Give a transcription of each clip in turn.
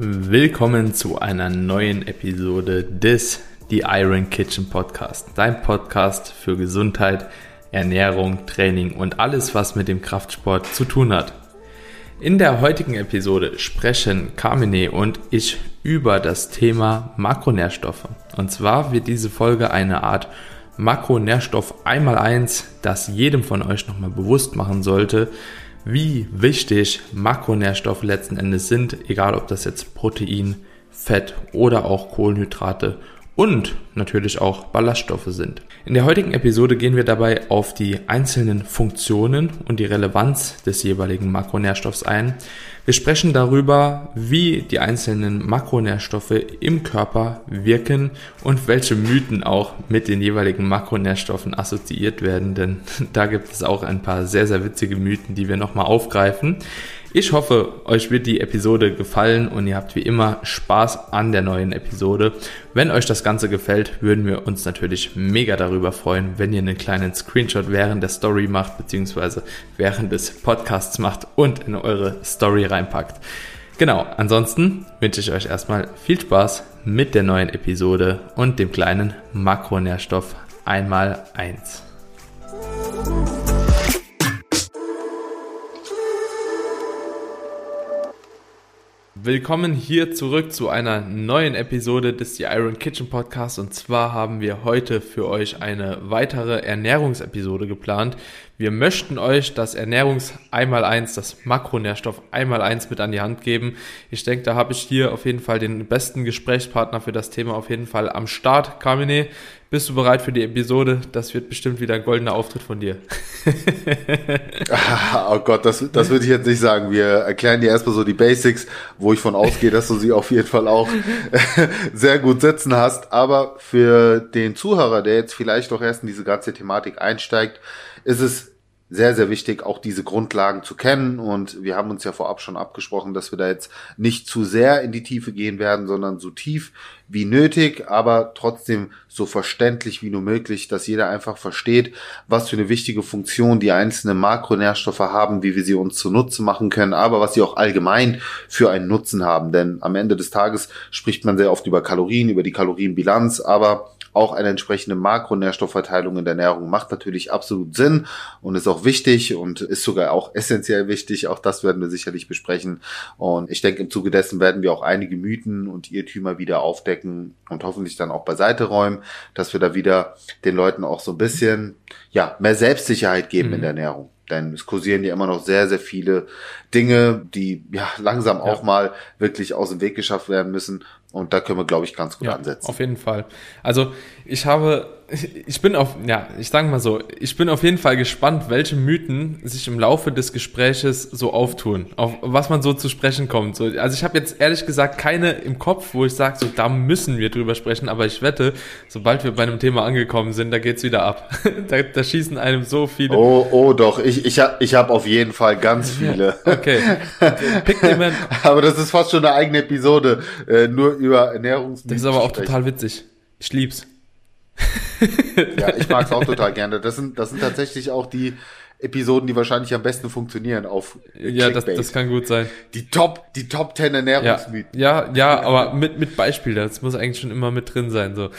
Willkommen zu einer neuen Episode des The Iron Kitchen Podcast. Dein Podcast für Gesundheit, Ernährung, Training und alles, was mit dem Kraftsport zu tun hat. In der heutigen Episode sprechen Carmine und ich über das Thema Makronährstoffe. Und zwar wird diese Folge eine Art Makronährstoff einmal eins, das jedem von euch nochmal bewusst machen sollte, wie wichtig Makronährstoffe letzten Endes sind, egal ob das jetzt Protein, Fett oder auch Kohlenhydrate und natürlich auch Ballaststoffe sind. In der heutigen Episode gehen wir dabei auf die einzelnen Funktionen und die Relevanz des jeweiligen Makronährstoffs ein. Wir sprechen darüber, wie die einzelnen Makronährstoffe im Körper wirken und welche Mythen auch mit den jeweiligen Makronährstoffen assoziiert werden, denn da gibt es auch ein paar sehr, sehr witzige Mythen, die wir nochmal aufgreifen. Ich hoffe, euch wird die Episode gefallen und ihr habt wie immer Spaß an der neuen Episode. Wenn euch das Ganze gefällt, würden wir uns natürlich mega darüber freuen, wenn ihr einen kleinen Screenshot während der Story macht, beziehungsweise während des Podcasts macht und in eure Story reinpackt. Genau, ansonsten wünsche ich euch erstmal viel Spaß mit der neuen Episode und dem kleinen Makronährstoff einmal eins. Willkommen hier zurück zu einer neuen Episode des The Iron Kitchen Podcast und zwar haben wir heute für euch eine weitere Ernährungsepisode geplant. Wir möchten euch das Ernährungs einmal eins, das Makronährstoff einmal eins mit an die Hand geben. Ich denke, da habe ich hier auf jeden Fall den besten Gesprächspartner für das Thema auf jeden Fall am Start. Carmine, bist du bereit für die Episode? Das wird bestimmt wieder ein goldener Auftritt von dir. oh Gott, das, das würde ich jetzt nicht sagen. Wir erklären dir erstmal so die Basics, wo ich von ausgehe, dass du sie auf jeden Fall auch sehr gut setzen hast. Aber für den Zuhörer, der jetzt vielleicht doch erst in diese ganze Thematik einsteigt, ist es sehr, sehr wichtig, auch diese Grundlagen zu kennen. Und wir haben uns ja vorab schon abgesprochen, dass wir da jetzt nicht zu sehr in die Tiefe gehen werden, sondern so tief wie nötig, aber trotzdem so verständlich wie nur möglich, dass jeder einfach versteht, was für eine wichtige Funktion die einzelnen Makronährstoffe haben, wie wir sie uns zunutze machen können, aber was sie auch allgemein für einen Nutzen haben. Denn am Ende des Tages spricht man sehr oft über Kalorien, über die Kalorienbilanz, aber auch eine entsprechende Makronährstoffverteilung in der Ernährung macht natürlich absolut Sinn und ist auch wichtig und ist sogar auch essentiell wichtig. Auch das werden wir sicherlich besprechen. Und ich denke, im Zuge dessen werden wir auch einige Mythen und Irrtümer wieder aufdecken und hoffentlich dann auch beiseite räumen, dass wir da wieder den Leuten auch so ein bisschen, ja, mehr Selbstsicherheit geben mhm. in der Ernährung. Denn es kursieren ja immer noch sehr, sehr viele Dinge, die ja langsam ja. auch mal wirklich aus dem Weg geschafft werden müssen. Und da können wir, glaube ich, ganz gut ja, ansetzen. Auf jeden Fall. Also ich habe ich bin auf, ja, ich sage mal so, ich bin auf jeden Fall gespannt, welche Mythen sich im Laufe des Gespräches so auftun, auf was man so zu sprechen kommt. So, also ich habe jetzt ehrlich gesagt keine im Kopf, wo ich sage, so da müssen wir drüber sprechen, aber ich wette, sobald wir bei einem Thema angekommen sind, da geht's wieder ab. da, da schießen einem so viele. Oh, oh doch, ich, ich habe ich hab auf jeden Fall ganz viele. okay. Pick aber das ist fast schon eine eigene Episode, äh, nur über Ernährungsmythen. Das ist aber auch total witzig. Ich lieb's ja, ich mag es auch total gerne. Das sind, das sind tatsächlich auch die Episoden, die wahrscheinlich am besten funktionieren auf Ja, das, das kann gut sein. Die Top, die Top 10 Ernährungsmythen. Ja, ja, ja, aber mit, mit Beispiel, das muss eigentlich schon immer mit drin sein, so.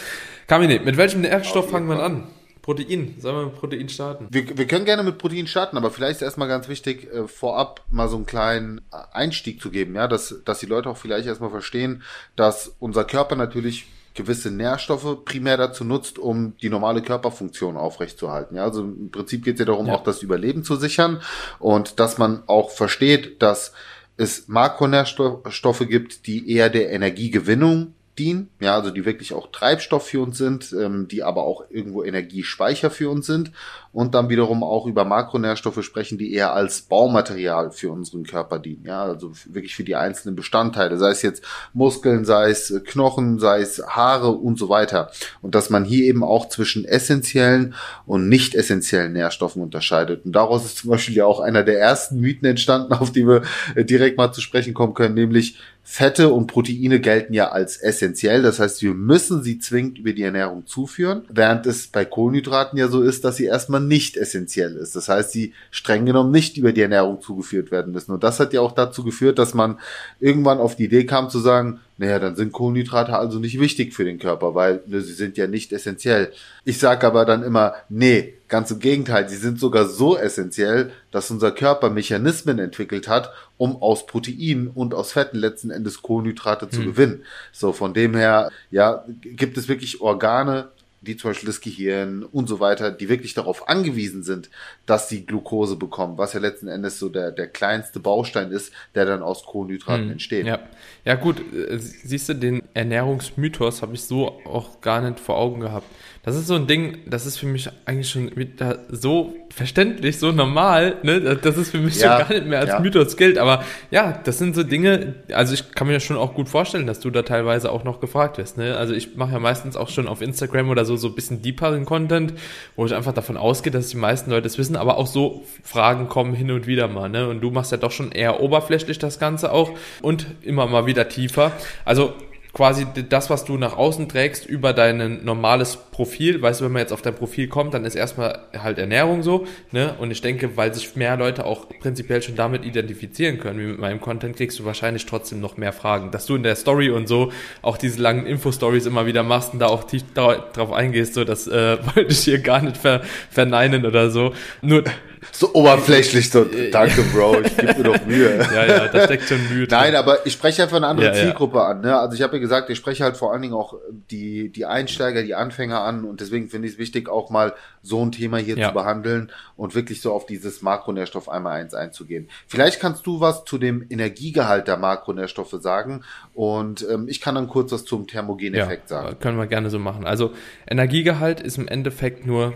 Kamine, mit welchem Nährstoff fangen wir an? Protein. Sollen wir mit Protein starten? Wir, wir können gerne mit Protein starten, aber vielleicht ist erstmal ganz wichtig, äh, vorab mal so einen kleinen Einstieg zu geben, ja, dass, dass die Leute auch vielleicht erstmal verstehen, dass unser Körper natürlich gewisse Nährstoffe primär dazu nutzt, um die normale Körperfunktion aufrechtzuerhalten. Ja, also im Prinzip geht es ja darum, ja. auch das Überleben zu sichern und dass man auch versteht, dass es Makronährstoffe gibt, die eher der Energiegewinnung dienen, ja, also die wirklich auch Treibstoff für uns sind, ähm, die aber auch irgendwo Energiespeicher für uns sind und dann wiederum auch über Makronährstoffe sprechen, die eher als Baumaterial für unseren Körper dienen, ja, also wirklich für die einzelnen Bestandteile, sei es jetzt Muskeln, sei es Knochen, sei es Haare und so weiter. Und dass man hier eben auch zwischen essentiellen und nicht essentiellen Nährstoffen unterscheidet. Und daraus ist zum Beispiel ja auch einer der ersten Mythen entstanden, auf die wir direkt mal zu sprechen kommen können, nämlich Fette und Proteine gelten ja als essentiell. Das heißt, wir müssen sie zwingend über die Ernährung zuführen, während es bei Kohlenhydraten ja so ist, dass sie erstmal nicht essentiell ist. Das heißt, die streng genommen nicht über die Ernährung zugeführt werden müssen. Und das hat ja auch dazu geführt, dass man irgendwann auf die Idee kam zu sagen, naja, dann sind Kohlenhydrate also nicht wichtig für den Körper, weil ne, sie sind ja nicht essentiell. Ich sage aber dann immer, nee, ganz im Gegenteil, sie sind sogar so essentiell, dass unser Körper Mechanismen entwickelt hat, um aus Proteinen und aus Fetten letzten Endes Kohlenhydrate zu hm. gewinnen. So, von dem her, ja, gibt es wirklich Organe, wie zum Beispiel das Gehirn und so weiter, die wirklich darauf angewiesen sind, dass sie Glucose bekommen, was ja letzten Endes so der, der kleinste Baustein ist, der dann aus Kohlenhydraten hm, entsteht. Ja. ja, gut, äh, siehst du, den Ernährungsmythos habe ich so auch gar nicht vor Augen gehabt. Das ist so ein Ding, das ist für mich eigentlich schon wieder so verständlich, so normal, ne? Das ist für mich ja, schon gar nicht mehr als ja. Mythos gilt. Aber ja, das sind so Dinge, also ich kann mir schon auch gut vorstellen, dass du da teilweise auch noch gefragt wirst. Ne? Also ich mache ja meistens auch schon auf Instagram oder so so ein bisschen deeperen Content, wo ich einfach davon ausgehe, dass die meisten Leute es wissen, aber auch so Fragen kommen hin und wieder mal. Ne? Und du machst ja doch schon eher oberflächlich das Ganze auch und immer mal wieder tiefer. Also quasi das, was du nach außen trägst, über dein normales Profil. Weißt du, wenn man jetzt auf dein Profil kommt, dann ist erstmal halt Ernährung so, ne? Und ich denke, weil sich mehr Leute auch prinzipiell schon damit identifizieren können, wie mit meinem Content, kriegst du wahrscheinlich trotzdem noch mehr Fragen. Dass du in der Story und so auch diese langen Info-Stories immer wieder machst und da auch tief drauf eingehst, so, das äh, wollte ich hier gar nicht ver verneinen oder so. Nur so oberflächlich, so, danke, Bro, ich gebe mir doch Mühe. ja, ja, da steckt schon Mühe drin. Nein, aber ich spreche einfach eine andere ja, Zielgruppe ja. an. Ne? Also ich habe ja gesagt, ich spreche halt vor allen Dingen auch die, die Einsteiger, die Anfänger an und deswegen finde ich es wichtig, auch mal so ein Thema hier ja. zu behandeln und wirklich so auf dieses Makronährstoff einmal eins einzugehen. Vielleicht kannst du was zu dem Energiegehalt der Makronährstoffe sagen und ähm, ich kann dann kurz was zum Thermogeneffekt sagen. Können wir gerne so machen. Also Energiegehalt ist im Endeffekt nur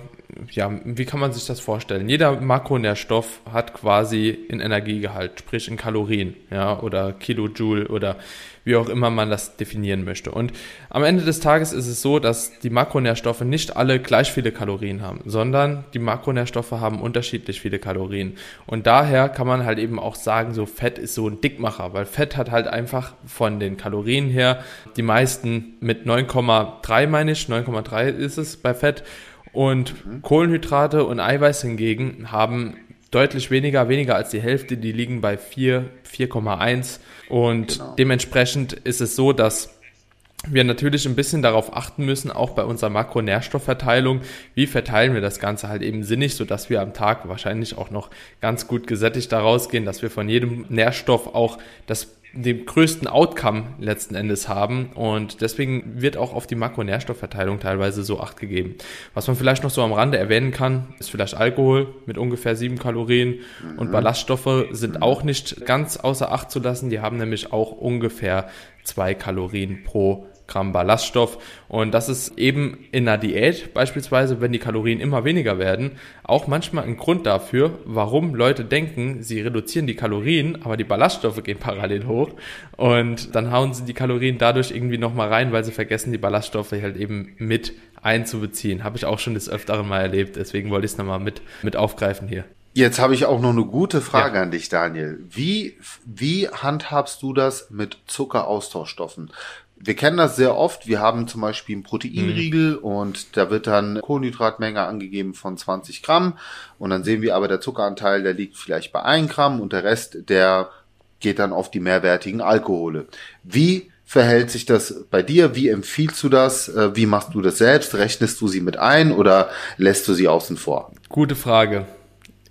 ja, wie kann man sich das vorstellen? Jeder Makronährstoff hat quasi in Energiegehalt, sprich in Kalorien, ja, oder Kilojoule oder wie auch immer man das definieren möchte. Und am Ende des Tages ist es so, dass die Makronährstoffe nicht alle gleich viele Kalorien haben, sondern die Makronährstoffe haben unterschiedlich viele Kalorien. Und daher kann man halt eben auch sagen, so Fett ist so ein Dickmacher, weil Fett hat halt einfach von den Kalorien her die meisten mit 9,3 meine ich, 9,3 ist es bei Fett und mhm. Kohlenhydrate und Eiweiß hingegen haben deutlich weniger, weniger als die Hälfte, die liegen bei 4, 4,1 und genau. dementsprechend ist es so, dass wir natürlich ein bisschen darauf achten müssen, auch bei unserer Makronährstoffverteilung, wie verteilen wir das Ganze halt eben sinnig, sodass wir am Tag wahrscheinlich auch noch ganz gut gesättigt daraus gehen, dass wir von jedem Nährstoff auch das den größten Outcome letzten Endes haben und deswegen wird auch auf die Makronährstoffverteilung teilweise so acht gegeben. Was man vielleicht noch so am Rande erwähnen kann, ist vielleicht Alkohol mit ungefähr sieben Kalorien mhm. und Ballaststoffe sind auch nicht ganz außer Acht zu lassen. Die haben nämlich auch ungefähr zwei Kalorien pro Gramm Ballaststoff. Und das ist eben in einer Diät beispielsweise, wenn die Kalorien immer weniger werden, auch manchmal ein Grund dafür, warum Leute denken, sie reduzieren die Kalorien, aber die Ballaststoffe gehen parallel hoch. Und dann hauen sie die Kalorien dadurch irgendwie nochmal rein, weil sie vergessen, die Ballaststoffe halt eben mit einzubeziehen. Habe ich auch schon des Öfteren mal erlebt. Deswegen wollte ich es nochmal mit, mit aufgreifen hier. Jetzt habe ich auch noch eine gute Frage ja. an dich, Daniel. Wie, wie handhabst du das mit Zuckeraustauschstoffen? Wir kennen das sehr oft. Wir haben zum Beispiel einen Proteinriegel mhm. und da wird dann Kohlenhydratmenge angegeben von 20 Gramm. Und dann sehen wir aber, der Zuckeranteil, der liegt vielleicht bei 1 Gramm und der Rest, der geht dann auf die mehrwertigen Alkohole. Wie verhält sich das bei dir? Wie empfiehlst du das? Äh, wie machst du das selbst? Rechnest du sie mit ein oder lässt du sie außen vor? Gute Frage.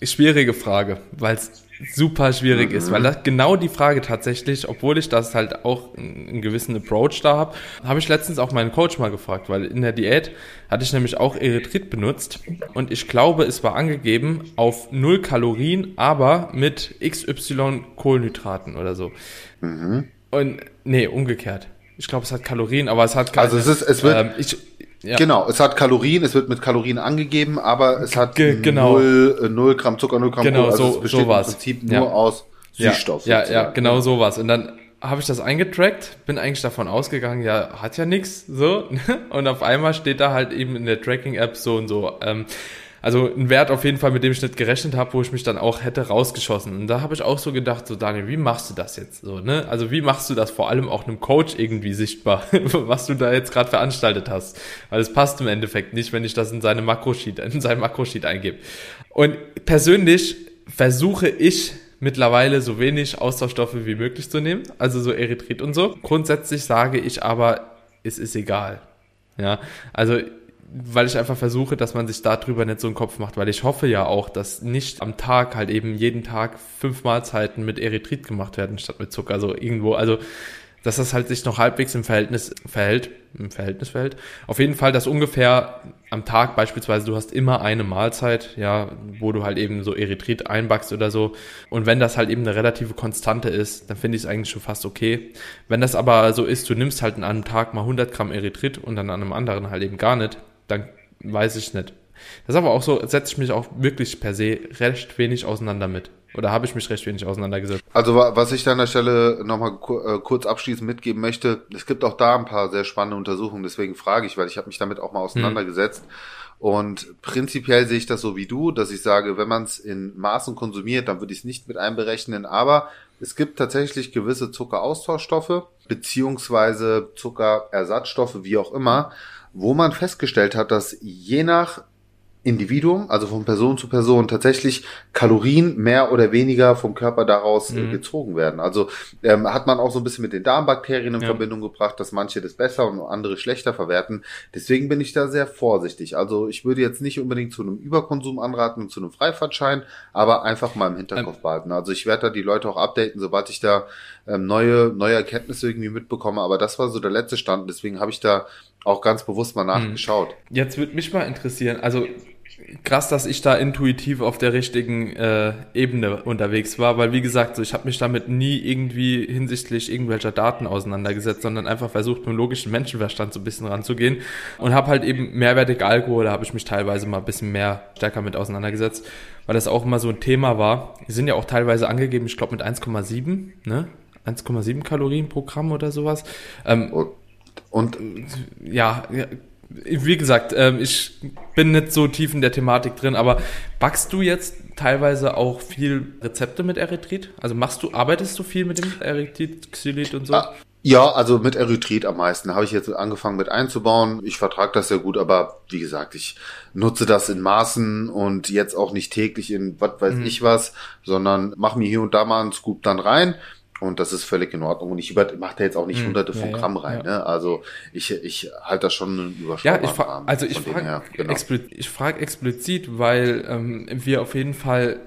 Schwierige Frage, weil es super schwierig mhm. ist, weil das genau die Frage tatsächlich, obwohl ich das halt auch einen gewissen Approach da habe, habe ich letztens auch meinen Coach mal gefragt, weil in der Diät hatte ich nämlich auch Erythrit benutzt und ich glaube, es war angegeben auf null Kalorien, aber mit XY Kohlenhydraten oder so. Mhm. Und nee, umgekehrt. Ich glaube, es hat Kalorien, aber es hat keine, Also es ist, es wird, ähm, ich, ja. Genau, es hat Kalorien, es wird mit Kalorien angegeben, aber es hat G genau. 0, 0 Gramm Zucker, 0 Gramm genau, Also so, es besteht sowas. im Prinzip nur ja. aus Süßstoff. Ja, ja, ja, genau sowas. Und dann habe ich das eingetrackt, bin eigentlich davon ausgegangen, ja, hat ja nichts so. Und auf einmal steht da halt eben in der Tracking-App so und so. Ähm, Also ein Wert auf jeden Fall, mit dem ich nicht gerechnet habe, wo ich mich dann auch hätte rausgeschossen. Und da habe ich auch so gedacht, so Daniel, wie machst du das jetzt so, ne? Also wie machst du das vor allem auch einem Coach irgendwie sichtbar, was du da jetzt gerade veranstaltet hast? Weil es passt im Endeffekt nicht, wenn ich das in seine Makrosheet, in sein Makrosheet eingebe. Und persönlich versuche ich mittlerweile so wenig Austauschstoffe wie möglich zu nehmen, also so Erythrit und so. Grundsätzlich sage ich aber, es ist egal. Ja, also weil ich einfach versuche, dass man sich darüber nicht so einen Kopf macht, weil ich hoffe ja auch, dass nicht am Tag halt eben jeden Tag fünf Mahlzeiten mit Erythrit gemacht werden statt mit Zucker, so irgendwo, also dass das halt sich noch halbwegs im Verhältnis verhält, im Verhältnis verhält. Auf jeden Fall, dass ungefähr am Tag beispielsweise du hast immer eine Mahlzeit, ja, wo du halt eben so Erythrit einbackst oder so. Und wenn das halt eben eine relative Konstante ist, dann finde ich es eigentlich schon fast okay. Wenn das aber so ist, du nimmst halt an einem Tag mal 100 Gramm Erythrit und dann an einem anderen halt eben gar nicht, dann weiß ich nicht. Das ist aber auch so, setze ich mich auch wirklich per se recht wenig auseinander mit. Oder habe ich mich recht wenig auseinandergesetzt? Also was ich da an der Stelle nochmal äh, kurz abschließend mitgeben möchte, es gibt auch da ein paar sehr spannende Untersuchungen, deswegen frage ich, weil ich habe mich damit auch mal auseinandergesetzt. Hm. Und prinzipiell sehe ich das so wie du, dass ich sage, wenn man es in Maßen konsumiert, dann würde ich es nicht mit einberechnen. Aber es gibt tatsächlich gewisse Zuckeraustauschstoffe beziehungsweise Zuckerersatzstoffe, wie auch immer, wo man festgestellt hat, dass je nach Individuum, also von Person zu Person, tatsächlich Kalorien mehr oder weniger vom Körper daraus äh, mhm. gezogen werden. Also ähm, hat man auch so ein bisschen mit den Darmbakterien in ja. Verbindung gebracht, dass manche das besser und andere schlechter verwerten. Deswegen bin ich da sehr vorsichtig. Also ich würde jetzt nicht unbedingt zu einem Überkonsum anraten und zu einem Freifahrtschein, aber einfach mal im Hinterkopf ähm. behalten. Also ich werde da die Leute auch updaten, sobald ich da ähm, neue, neue Erkenntnisse irgendwie mitbekomme. Aber das war so der letzte Stand. Deswegen habe ich da auch ganz bewusst mal hm. nachgeschaut. Jetzt würde mich mal interessieren, also krass, dass ich da intuitiv auf der richtigen äh, Ebene unterwegs war, weil wie gesagt, so, ich habe mich damit nie irgendwie hinsichtlich irgendwelcher Daten auseinandergesetzt, sondern einfach versucht, mit dem logischen Menschenverstand so ein bisschen ranzugehen und habe halt eben mehrwertig Alkohol, da habe ich mich teilweise mal ein bisschen mehr stärker mit auseinandergesetzt, weil das auch immer so ein Thema war. Die sind ja auch teilweise angegeben, ich glaube mit 1,7, ne? 1,7 Kalorien pro Gramm oder sowas. Ähm, und ja, wie gesagt, ähm, ich bin nicht so tief in der Thematik drin, aber backst du jetzt teilweise auch viel Rezepte mit Erythrit? Also machst du, arbeitest du viel mit dem Erythrit, Xylit und so? Ah, ja, also mit Erythrit am meisten. Habe ich jetzt angefangen mit einzubauen. Ich vertrage das sehr gut, aber wie gesagt, ich nutze das in Maßen und jetzt auch nicht täglich in was weiß mhm. ich was, sondern mache mir hier und da mal einen Scoop dann rein und das ist völlig in Ordnung. Und ich mache da jetzt auch nicht hm, hunderte von ja, Gramm rein. Ja. Ne? Also ich, ich halte das schon einen überschaubaren Ja, ich Rahmen also ich frage genau. explizit, frag explizit, weil ähm, wir auf jeden Fall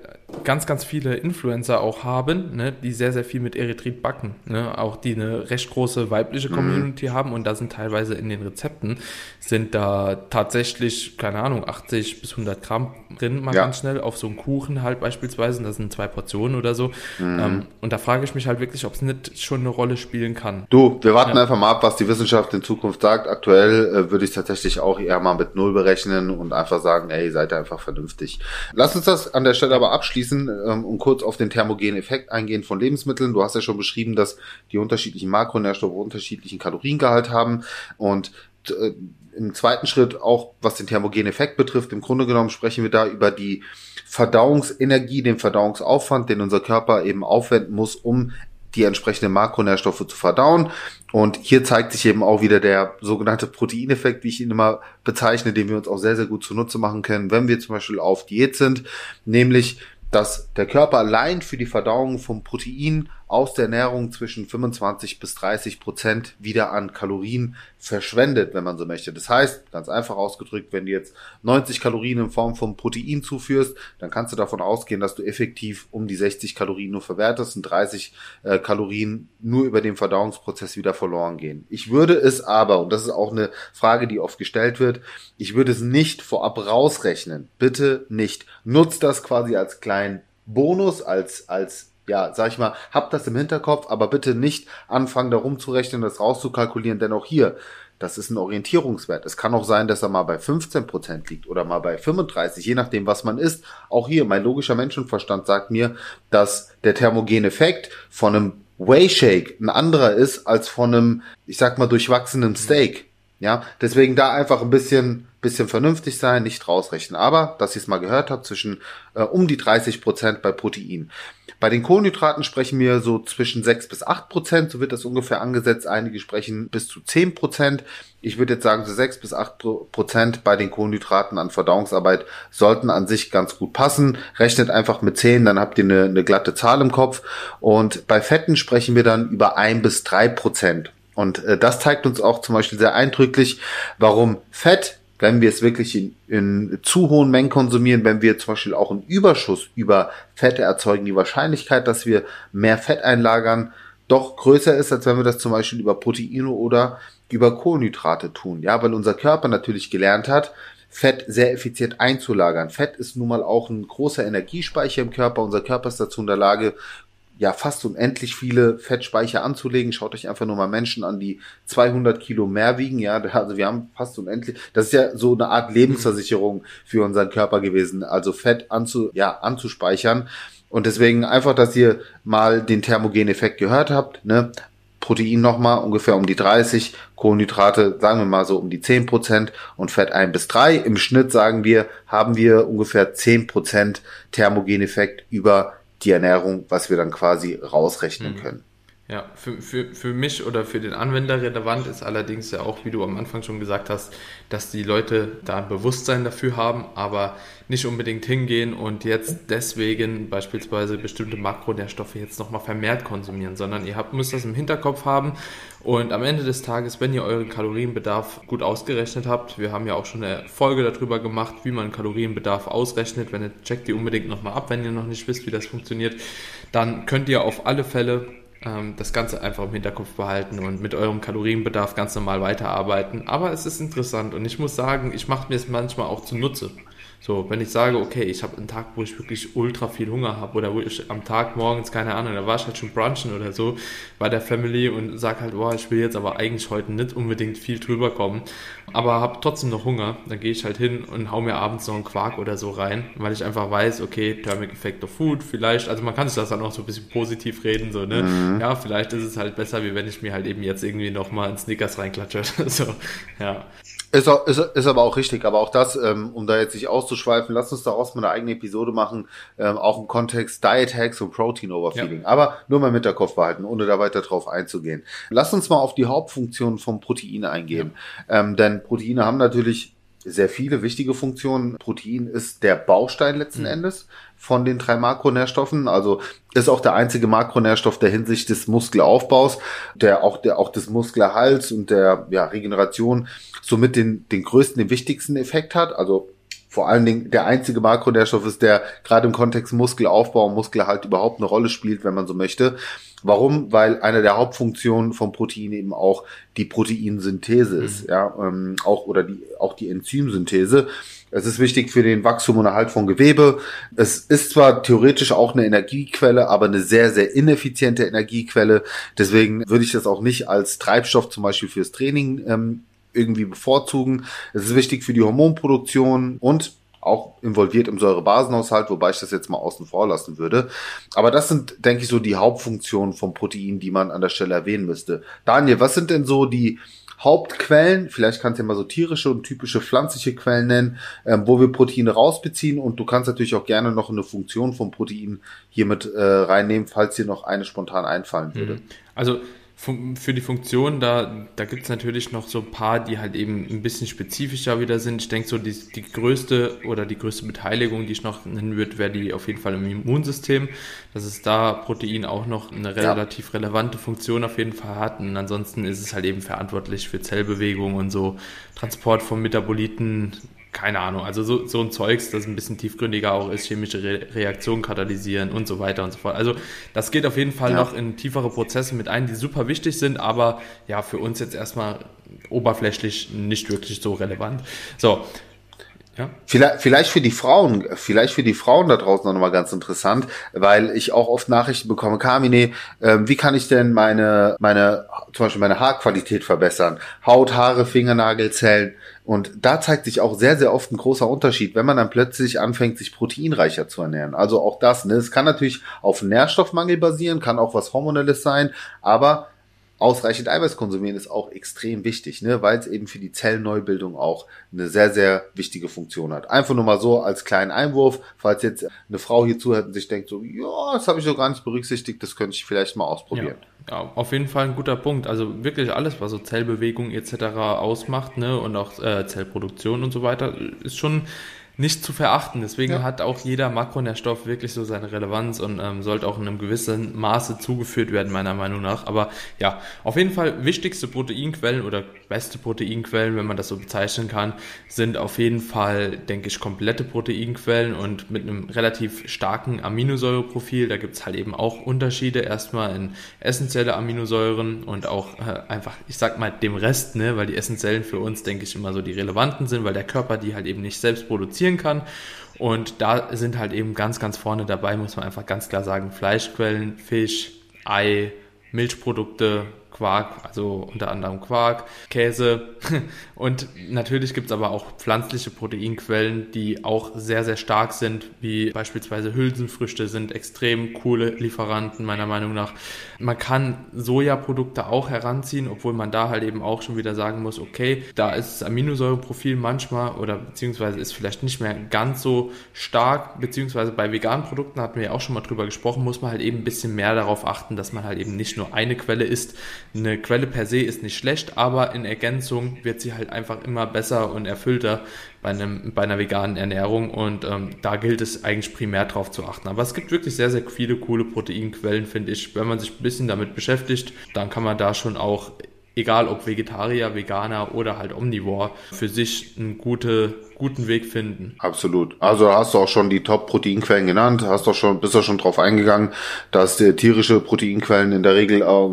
ganz, ganz viele Influencer auch haben, ne, die sehr, sehr viel mit Erythrit backen. Ne? Auch die eine recht große weibliche mhm. Community mhm. haben und da sind teilweise in den Rezepten sind da tatsächlich, keine Ahnung, 80 bis 100 Gramm drin, mal ja. ganz schnell, auf so einen Kuchen halt beispielsweise, das sind zwei Portionen oder so. Mhm. Ähm, und da frage ich mich halt wirklich, ob es nicht schon eine Rolle spielen kann. Du, wir warten ja. einfach mal ab, was die Wissenschaft in Zukunft sagt. Aktuell äh, würde ich tatsächlich auch eher mal mit Null berechnen und einfach sagen, ey, seid einfach vernünftig. Lass uns das an der Stelle aber abschließen abschließen ähm, und kurz auf den thermogenen Effekt eingehen von Lebensmitteln. Du hast ja schon beschrieben, dass die unterschiedlichen Makronährstoffe unterschiedlichen Kaloriengehalt haben und äh, im zweiten Schritt auch, was den thermogenen Effekt betrifft, im Grunde genommen sprechen wir da über die Verdauungsenergie, den Verdauungsaufwand, den unser Körper eben aufwenden muss, um die entsprechenden Makronährstoffe zu verdauen. Und hier zeigt sich eben auch wieder der sogenannte Proteineffekt, wie ich ihn immer bezeichne, den wir uns auch sehr, sehr gut zunutze machen können, wenn wir zum Beispiel auf Diät sind. Nämlich dass der Körper allein für die Verdauung von Protein aus der Ernährung zwischen 25 bis 30 Prozent wieder an Kalorien verschwendet, wenn man so möchte. Das heißt, ganz einfach ausgedrückt, wenn du jetzt 90 Kalorien in Form von Protein zuführst, dann kannst du davon ausgehen, dass du effektiv um die 60 Kalorien nur verwertest und 30 äh, Kalorien nur über den Verdauungsprozess wieder verloren gehen. Ich würde es aber, und das ist auch eine Frage, die oft gestellt wird, ich würde es nicht vorab rausrechnen. Bitte nicht. Nutzt das quasi als kleinen Bonus, als, als ja, sag ich mal, habt das im Hinterkopf, aber bitte nicht anfangen, da rumzurechnen, das rauszukalkulieren, denn auch hier, das ist ein Orientierungswert. Es kann auch sein, dass er mal bei 15% liegt oder mal bei 35, je nachdem, was man isst. Auch hier, mein logischer Menschenverstand sagt mir, dass der thermogene Effekt von einem Whey Shake ein anderer ist als von einem, ich sag mal, durchwachsenen Steak. Ja, deswegen da einfach ein bisschen, bisschen vernünftig sein, nicht rausrechnen. Aber, dass ihr es mal gehört habt, zwischen äh, um die 30 Prozent bei Protein. Bei den Kohlenhydraten sprechen wir so zwischen 6 bis 8 Prozent, so wird das ungefähr angesetzt. Einige sprechen bis zu 10 Prozent. Ich würde jetzt sagen, so 6 bis 8 Prozent bei den Kohlenhydraten an Verdauungsarbeit sollten an sich ganz gut passen. Rechnet einfach mit 10, dann habt ihr eine, eine glatte Zahl im Kopf. Und bei Fetten sprechen wir dann über 1 bis 3 Prozent. Und äh, das zeigt uns auch zum Beispiel sehr eindrücklich, warum Fett wenn wir es wirklich in, in zu hohen Mengen konsumieren, wenn wir zum Beispiel auch einen Überschuss über Fette erzeugen, die Wahrscheinlichkeit, dass wir mehr Fett einlagern, doch größer ist, als wenn wir das zum Beispiel über Proteine oder über Kohlenhydrate tun. Ja, weil unser Körper natürlich gelernt hat, Fett sehr effizient einzulagern. Fett ist nun mal auch ein großer Energiespeicher im Körper. Unser Körper ist dazu in der Lage, ja fast unendlich viele Fettspeicher anzulegen. Schaut euch einfach nur mal Menschen an, die 200 Kilo mehr wiegen. Ja, also wir haben fast unendlich. Das ist ja so eine Art Lebensversicherung für unseren Körper gewesen. Also Fett anzu, ja, anzuspeichern. Und deswegen einfach, dass ihr mal den Thermogeneffekt gehört habt. Ne? Protein nochmal ungefähr um die 30, Kohlenhydrate sagen wir mal so um die 10 Prozent und Fett 1 bis 3. Im Schnitt sagen wir, haben wir ungefähr 10 Prozent Thermogeneffekt über die Ernährung, was wir dann quasi rausrechnen mhm. können. Ja, für, für, für mich oder für den Anwender relevant ist allerdings ja auch, wie du am Anfang schon gesagt hast, dass die Leute da ein Bewusstsein dafür haben, aber nicht unbedingt hingehen und jetzt deswegen beispielsweise bestimmte Makronährstoffe jetzt nochmal vermehrt konsumieren, sondern ihr habt, müsst das im Hinterkopf haben. Und am Ende des Tages, wenn ihr euren Kalorienbedarf gut ausgerechnet habt, wir haben ja auch schon eine Folge darüber gemacht, wie man Kalorienbedarf ausrechnet, wenn ihr checkt die unbedingt nochmal ab, wenn ihr noch nicht wisst, wie das funktioniert, dann könnt ihr auf alle Fälle ähm, das Ganze einfach im Hinterkopf behalten und mit eurem Kalorienbedarf ganz normal weiterarbeiten. Aber es ist interessant und ich muss sagen, ich mache mir es manchmal auch zunutze. So, wenn ich sage, okay, ich habe einen Tag, wo ich wirklich ultra viel Hunger habe oder wo ich am Tag morgens, keine Ahnung, da war ich halt schon brunchen oder so bei der Family und sage halt, boah, ich will jetzt aber eigentlich heute nicht unbedingt viel drüber kommen, aber habe trotzdem noch Hunger, dann gehe ich halt hin und hau mir abends noch einen Quark oder so rein, weil ich einfach weiß, okay, Thermic Effect of Food, vielleicht, also man kann sich das dann auch so ein bisschen positiv reden, so, ne, mhm. ja, vielleicht ist es halt besser, wie wenn ich mir halt eben jetzt irgendwie nochmal einen Snickers reinklatsche, so, ja. Ist, ist, ist aber auch richtig, aber auch das, ähm, um da jetzt nicht auszuschweifen, lass uns daraus mal eine eigene Episode machen, ähm, auch im Kontext Diet Hacks und Protein Overfeeding. Ja. Aber nur mal mit der Kopf behalten, ohne da weiter drauf einzugehen. Lass uns mal auf die Hauptfunktionen vom Protein eingehen. Ja. Ähm, denn Proteine haben natürlich sehr viele wichtige Funktionen. Protein ist der Baustein letzten mhm. Endes von den drei Makronährstoffen. Also ist auch der einzige Makronährstoff der Hinsicht des Muskelaufbaus, der auch der auch des Muskelerhalts und der ja, Regeneration somit den den größten, den wichtigsten Effekt hat. Also vor allen Dingen der einzige Makronährstoff ist, der gerade im Kontext Muskelaufbau und Muskelerhalt überhaupt eine Rolle spielt, wenn man so möchte. Warum? Weil eine der Hauptfunktionen von Protein eben auch die Proteinsynthese ist, mhm. ja, ähm, auch oder die auch die Enzymsynthese. Es ist wichtig für den Wachstum und Erhalt von Gewebe. Es ist zwar theoretisch auch eine Energiequelle, aber eine sehr, sehr ineffiziente Energiequelle. Deswegen würde ich das auch nicht als Treibstoff zum Beispiel fürs Training ähm, irgendwie bevorzugen. Es ist wichtig für die Hormonproduktion und auch involviert im Säurebasenhaushalt, wobei ich das jetzt mal außen vor lassen würde. Aber das sind, denke ich, so die Hauptfunktionen vom Protein, die man an der Stelle erwähnen müsste. Daniel, was sind denn so die Hauptquellen, vielleicht kannst du ja mal so tierische und typische pflanzliche Quellen nennen, ähm, wo wir Proteine rausbeziehen und du kannst natürlich auch gerne noch eine Funktion vom Protein hier mit äh, reinnehmen, falls dir noch eine spontan einfallen würde. Also für die Funktion, da, da gibt es natürlich noch so ein paar, die halt eben ein bisschen spezifischer wieder sind. Ich denke so, die, die größte oder die größte Beteiligung, die ich noch nennen würde, wäre die auf jeden Fall im Immunsystem. Dass es da Protein auch noch eine relativ ja. relevante Funktion auf jeden Fall hat. Und ansonsten ist es halt eben verantwortlich für Zellbewegung und so Transport von Metaboliten, keine Ahnung, also so, so ein Zeugs, das ein bisschen tiefgründiger auch ist, chemische Re Reaktionen katalysieren und so weiter und so fort. Also das geht auf jeden Fall ja. noch in tiefere Prozesse mit ein, die super wichtig sind, aber ja, für uns jetzt erstmal oberflächlich nicht wirklich so relevant. So, ja. Vielleicht, vielleicht für die Frauen, vielleicht für die Frauen da draußen auch nochmal ganz interessant, weil ich auch oft Nachrichten bekomme, Carmine, äh, wie kann ich denn meine, meine, zum Beispiel meine Haarqualität verbessern? Haut, Haare, Fingernagelzellen. Und da zeigt sich auch sehr, sehr oft ein großer Unterschied, wenn man dann plötzlich anfängt, sich proteinreicher zu ernähren. Also auch das, ne? Es kann natürlich auf Nährstoffmangel basieren, kann auch was Hormonelles sein, aber ausreichend Eiweiß konsumieren ist auch extrem wichtig, ne, weil es eben für die Zellneubildung auch eine sehr, sehr wichtige Funktion hat. Einfach nur mal so als kleinen Einwurf, falls jetzt eine Frau hier zuhört und sich denkt so, ja, das habe ich so gar nicht berücksichtigt, das könnte ich vielleicht mal ausprobieren. Ja. ja. auf jeden Fall ein guter Punkt. Also wirklich alles, was so Zellbewegung etc. ausmacht, ne, und auch äh, Zellproduktion und so weiter, ist schon nicht zu verachten. Deswegen ja. hat auch jeder Makronährstoff wirklich so seine Relevanz und ähm, sollte auch in einem gewissen Maße zugeführt werden, meiner Meinung nach. Aber ja, auf jeden Fall wichtigste Proteinquellen oder beste Proteinquellen, wenn man das so bezeichnen kann, sind auf jeden Fall, denke ich, komplette Proteinquellen und mit einem relativ starken Aminosäureprofil. Da gibt's halt eben auch Unterschiede. Erstmal in essentielle Aminosäuren und auch äh, einfach, ich sag mal, dem Rest, ne, weil die essentiellen für uns, denke ich, immer so die relevanten sind, weil der Körper die halt eben nicht selbst produziert produzieren kann. Und da sind halt eben ganz, ganz vorne dabei, muss man einfach ganz klar sagen, Fleischquellen, Fisch, Ei, Milchprodukte, Quark, also unter anderem Quark, Käse und natürlich gibt es aber auch pflanzliche Proteinquellen, die auch sehr, sehr stark sind, wie beispielsweise Hülsenfrüchte sind extrem coole Lieferanten meiner Meinung nach. Man kann Sojaprodukte auch heranziehen, obwohl man da halt eben auch schon wieder sagen muss, okay, da ist das Aminosäureprofil manchmal oder beziehungsweise ist vielleicht nicht mehr ganz so stark, beziehungsweise bei veganen Produkten hatten wir ja auch schon mal drüber gesprochen, muss man halt eben ein bisschen mehr darauf achten, dass man halt eben nicht nur eine Quelle isst, eine Quelle per se ist nicht schlecht, aber in Ergänzung wird sie halt einfach immer besser und erfüllter bei, einem, bei einer veganen Ernährung und ähm, da gilt es eigentlich primär darauf zu achten. Aber es gibt wirklich sehr, sehr viele coole Proteinquellen, finde ich. Wenn man sich ein bisschen damit beschäftigt, dann kann man da schon auch egal ob Vegetarier, Veganer oder halt Omnivore, für sich einen gute, guten Weg finden. Absolut. Also hast du auch schon die Top-Proteinquellen genannt, hast doch schon, bist du schon drauf eingegangen, dass die tierische Proteinquellen in der Regel, auch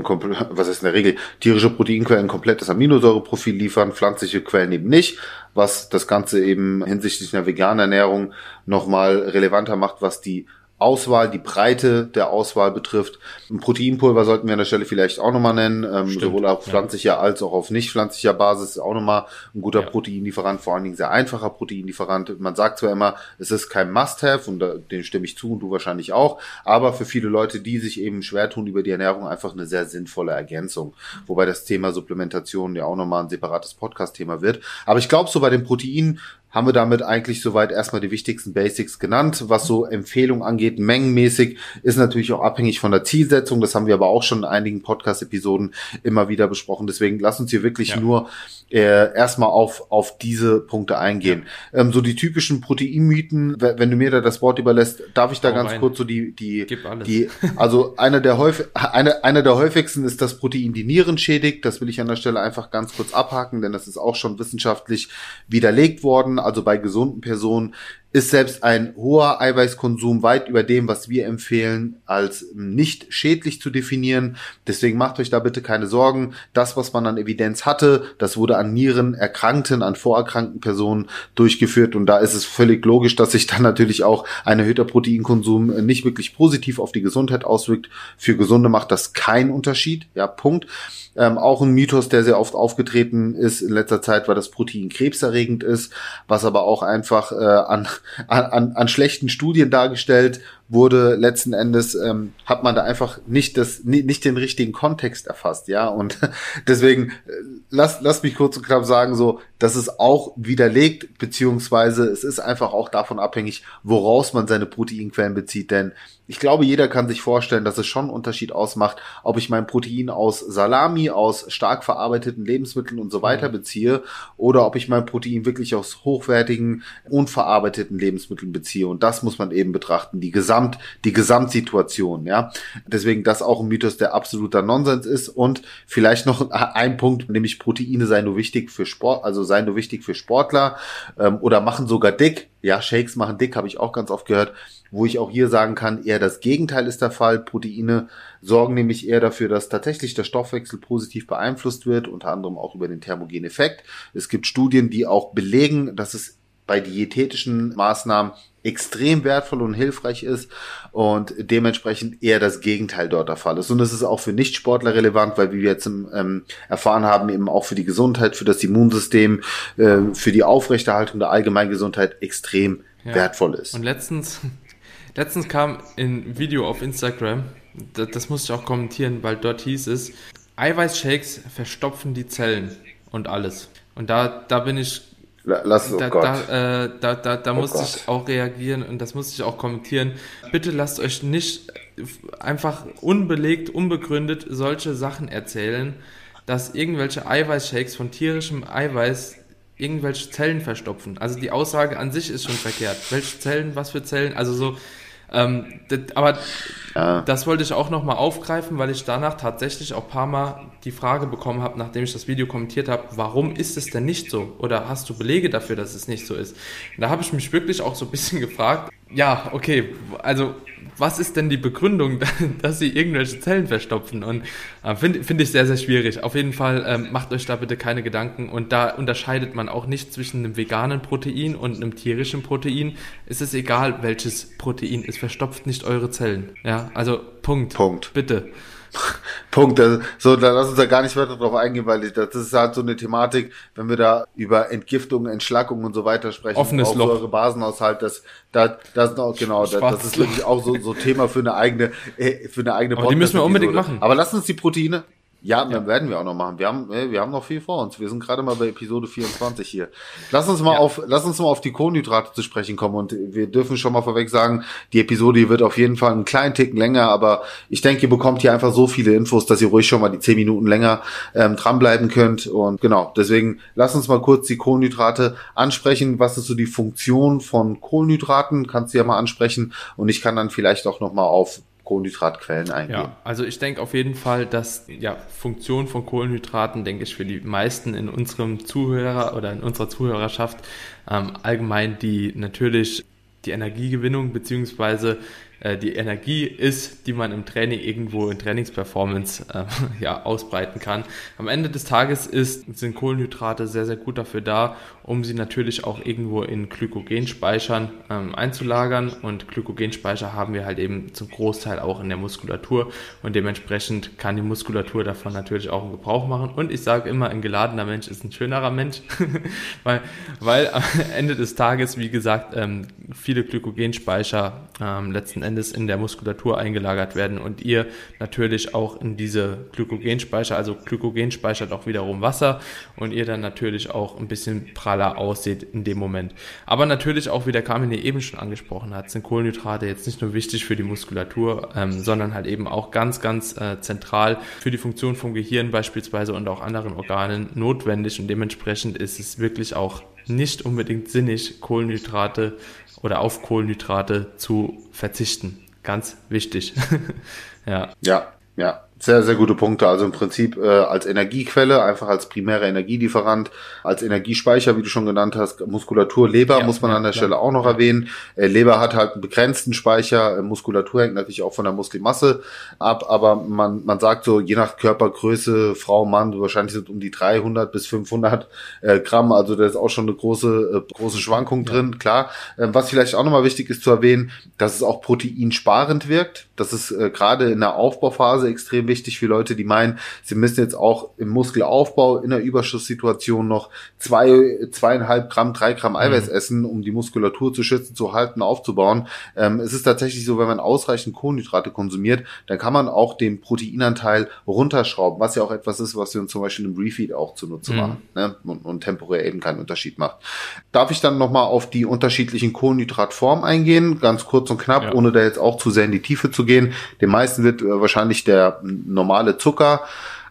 was ist in der Regel, tierische Proteinquellen ein komplettes Aminosäureprofil liefern, pflanzliche Quellen eben nicht, was das Ganze eben hinsichtlich einer veganen Ernährung nochmal relevanter macht, was die Auswahl, die Breite der Auswahl betrifft. Ein Proteinpulver sollten wir an der Stelle vielleicht auch nochmal nennen, ähm, sowohl auf pflanzlicher ja. als auch auf nicht pflanzlicher Basis ist auch nochmal ein guter ja. Proteinlieferant, vor allen Dingen sehr einfacher Proteinlieferant. Man sagt zwar immer, es ist kein Must-Have und da, dem stimme ich zu und du wahrscheinlich auch, aber für viele Leute, die sich eben schwer tun über die Ernährung, einfach eine sehr sinnvolle Ergänzung. Wobei das Thema Supplementation ja auch nochmal ein separates Podcast-Thema wird. Aber ich glaube, so bei den Proteinen haben wir damit eigentlich soweit erstmal die wichtigsten Basics genannt. Was so Empfehlungen angeht, mengenmäßig, ist natürlich auch abhängig von der Zielsetzung. Das haben wir aber auch schon in einigen Podcast-Episoden immer wieder besprochen. Deswegen lass uns hier wirklich ja. nur äh, erstmal auf, auf diese Punkte eingehen. Ja. Ähm, so die typischen Proteinmythen, wenn du mir da das Wort überlässt, darf ich da oh, ganz rein. kurz so die, die, die, also einer der häufig, eine, einer der häufigsten ist das Protein die Nieren schädigt. Das will ich an der Stelle einfach ganz kurz abhaken, denn das ist auch schon wissenschaftlich widerlegt worden also bei gesunden Personen, ist selbst ein hoher Eiweißkonsum weit über dem, was wir empfehlen, als nicht schädlich zu definieren. Deswegen macht euch da bitte keine Sorgen. Das, was man an Evidenz hatte, das wurde an Nierenerkrankten, an vorerkrankten Personen durchgeführt. Und da ist es völlig logisch, dass sich dann natürlich auch ein erhöhter Proteinkonsum nicht wirklich positiv auf die Gesundheit auswirkt. Für Gesunde macht das keinen Unterschied. Ja, Punkt. Ähm, auch ein Mythos, der sehr oft aufgetreten ist in letzter Zeit, weil das Protein krebserregend ist, was aber auch einfach äh, an, an, an schlechten Studien dargestellt wurde letzten Endes ähm, hat man da einfach nicht das nicht den richtigen Kontext erfasst, ja und deswegen äh, lass lass mich kurz und knapp sagen so, das ist auch widerlegt beziehungsweise es ist einfach auch davon abhängig, woraus man seine Proteinquellen bezieht, denn ich glaube, jeder kann sich vorstellen, dass es schon einen Unterschied ausmacht, ob ich mein Protein aus Salami, aus stark verarbeiteten Lebensmitteln und so mhm. weiter beziehe oder ob ich mein Protein wirklich aus hochwertigen, unverarbeiteten Lebensmitteln beziehe. Und das muss man eben betrachten. Die Gesamt, die Gesamtsituation, ja. Deswegen das auch ein Mythos, der absoluter Nonsens ist. Und vielleicht noch ein Punkt, nämlich Proteine seien nur wichtig für Sport, also seien nur wichtig für Sportler ähm, oder machen sogar dick. Ja, Shakes machen dick, habe ich auch ganz oft gehört wo ich auch hier sagen kann, eher das Gegenteil ist der Fall. Proteine sorgen nämlich eher dafür, dass tatsächlich der Stoffwechsel positiv beeinflusst wird, unter anderem auch über den thermogenen Effekt. Es gibt Studien, die auch belegen, dass es bei diätetischen Maßnahmen extrem wertvoll und hilfreich ist und dementsprechend eher das Gegenteil dort der Fall ist. Und es ist auch für Nichtsportler relevant, weil wie wir jetzt ähm, erfahren haben, eben auch für die Gesundheit, für das Immunsystem, äh, für die Aufrechterhaltung der Allgemeingesundheit extrem ja. wertvoll ist. Und letztens Letztens kam ein Video auf Instagram, das, das musste ich auch kommentieren, weil dort hieß es, Eiweißshakes verstopfen die Zellen und alles. Und da, da bin ich Lass, oh da, Gott. da, äh, da, da, da Oh musste Gott. ich auch reagieren und das musste ich auch kommentieren. Bitte lasst euch nicht einfach unbelegt, unbegründet solche Sachen erzählen, dass irgendwelche Eiweißshakes von tierischem Eiweiß irgendwelche Zellen verstopfen. Also die Aussage an sich ist schon verkehrt. Welche Zellen, was für Zellen, also so. Ähm, das, aber Ja. das wollte ich auch nochmal aufgreifen, weil ich danach tatsächlich auch ein paar Mal die Frage bekommen habe, nachdem ich das Video kommentiert habe, warum ist es denn nicht so? Oder hast du Belege dafür, dass es nicht so ist? Und da habe ich mich wirklich auch so ein bisschen gefragt, ja, okay, also was ist denn die Begründung, dass sie irgendwelche Zellen verstopfen? Und äh, finde find ich sehr, sehr schwierig. Auf jeden Fall ähm, macht euch da bitte keine Gedanken. Und da unterscheidet man auch nicht zwischen einem veganen Protein und einem tierischen Protein. Es ist egal, welches Protein. Es verstopft nicht eure Zellen. Ja, also Punkt. Punkt. Bitte. Punkt. Also, So, da lass uns da gar nicht weiter drauf eingehen, weil ich, das ist halt so eine Thematik, wenn wir da über Entgiftung, Entschlackung und so weiter sprechen, Offenes auch Loch. eure Basenhaushalt, das, das, das ist auch, genau, das, das ist wirklich auch so, so Thema für eine eigene, äh, für eine eigene Aber die müssen wir unbedingt machen. Aber lass uns die Proteine, ja, dann werden wir auch noch machen. Wir haben, äh, wir haben noch viel vor uns. Wir sind gerade mal bei Episode 24 hier. Lass uns mal Ja. auf, lass uns mal auf die Kohlenhydrate zu sprechen kommen. Und wir dürfen schon mal vorweg sagen, die Episode wird auf jeden Fall einen kleinen Ticken länger, aber ich denke, ihr bekommt hier einfach so viele Infos, dass ihr ruhig schon mal die 10 Minuten länger ähm, dranbleiben könnt. Und genau, deswegen lass uns mal kurz die Kohlenhydrate ansprechen. Was ist so die Funktion von Kohlenhydraten? Kannst du ja mal ansprechen. Und ich kann dann vielleicht auch noch mal auf Kohlenhydratquellen eingehen. Ja, also ich denke auf jeden Fall, dass ja Funktion von Kohlenhydraten, denke ich, für die meisten in unserem Zuhörer oder in unserer Zuhörerschaft ähm, allgemein die natürlich die Energiegewinnung beziehungsweise äh, die Energie ist, die man im Training irgendwo in Trainingsperformance äh, ja, ausbreiten kann. Am Ende des Tages ist, sind Kohlenhydrate sehr, sehr gut dafür da, um sie natürlich auch irgendwo in Glykogenspeichern ähm, einzulagern. Und Glykogenspeicher haben wir halt eben zum Großteil auch in der Muskulatur und dementsprechend kann die Muskulatur davon natürlich auch einen Gebrauch machen. Und ich sage immer, ein geladener Mensch ist ein schönerer Mensch, weil, weil am Ende des Tages, wie gesagt, ähm, viele Glykogenspeicher ähm, letzten Endes in der Muskulatur eingelagert werden und ihr natürlich auch in diese Glykogenspeicher, also Glykogen speichert auch wiederum Wasser und ihr dann natürlich auch ein bisschen praller aussieht in dem Moment. Aber natürlich auch, wie der hier eben schon angesprochen hat, sind Kohlenhydrate jetzt nicht nur wichtig für die Muskulatur, ähm, sondern halt eben auch ganz, ganz äh, zentral für die Funktion vom Gehirn beispielsweise und auch anderen Organen notwendig und dementsprechend ist es wirklich auch nicht unbedingt sinnig, Kohlenhydrate oder auf Kohlenhydrate zu verzichten. Ganz wichtig. ja. Ja, ja. Sehr, sehr gute Punkte. Also im Prinzip äh, als Energiequelle, einfach als primärer Energielieferant, als Energiespeicher, wie du schon genannt hast, Muskulatur, Leber Ja, muss man ja, an der klar. Stelle auch noch erwähnen. Äh, Leber hat halt einen begrenzten Speicher, äh, Muskulatur hängt natürlich auch von der Muskelmasse ab, aber man, man sagt so, je nach Körpergröße, Frau, Mann, wahrscheinlich sind um die 300 bis 500 äh, Gramm, also da ist auch schon eine große, äh, große Schwankung drin, klar. Ähm, was vielleicht auch nochmal wichtig ist zu erwähnen, dass es auch proteinsparend wirkt. Das ist äh, gerade in der Aufbauphase extrem wichtig für Leute, die meinen, sie müssen jetzt auch im Muskelaufbau in der Überschusssituation noch zwei, zweieinhalb Gramm, drei Gramm Eiweiß essen, um die Muskulatur zu schützen, zu halten, aufzubauen. Ähm, es ist tatsächlich so, wenn man ausreichend Kohlenhydrate konsumiert, dann kann man auch den Proteinanteil runterschrauben, was ja auch etwas ist, was wir uns zum Beispiel im Refeed auch zunutze Mhm. machen ne? und, und temporär eben keinen Unterschied macht. Darf ich dann nochmal auf die unterschiedlichen Kohlenhydratformen eingehen, ganz kurz und knapp, Ja. ohne da jetzt auch zu sehr in die Tiefe zu gehen. Den meisten wird äh, wahrscheinlich der normale Zucker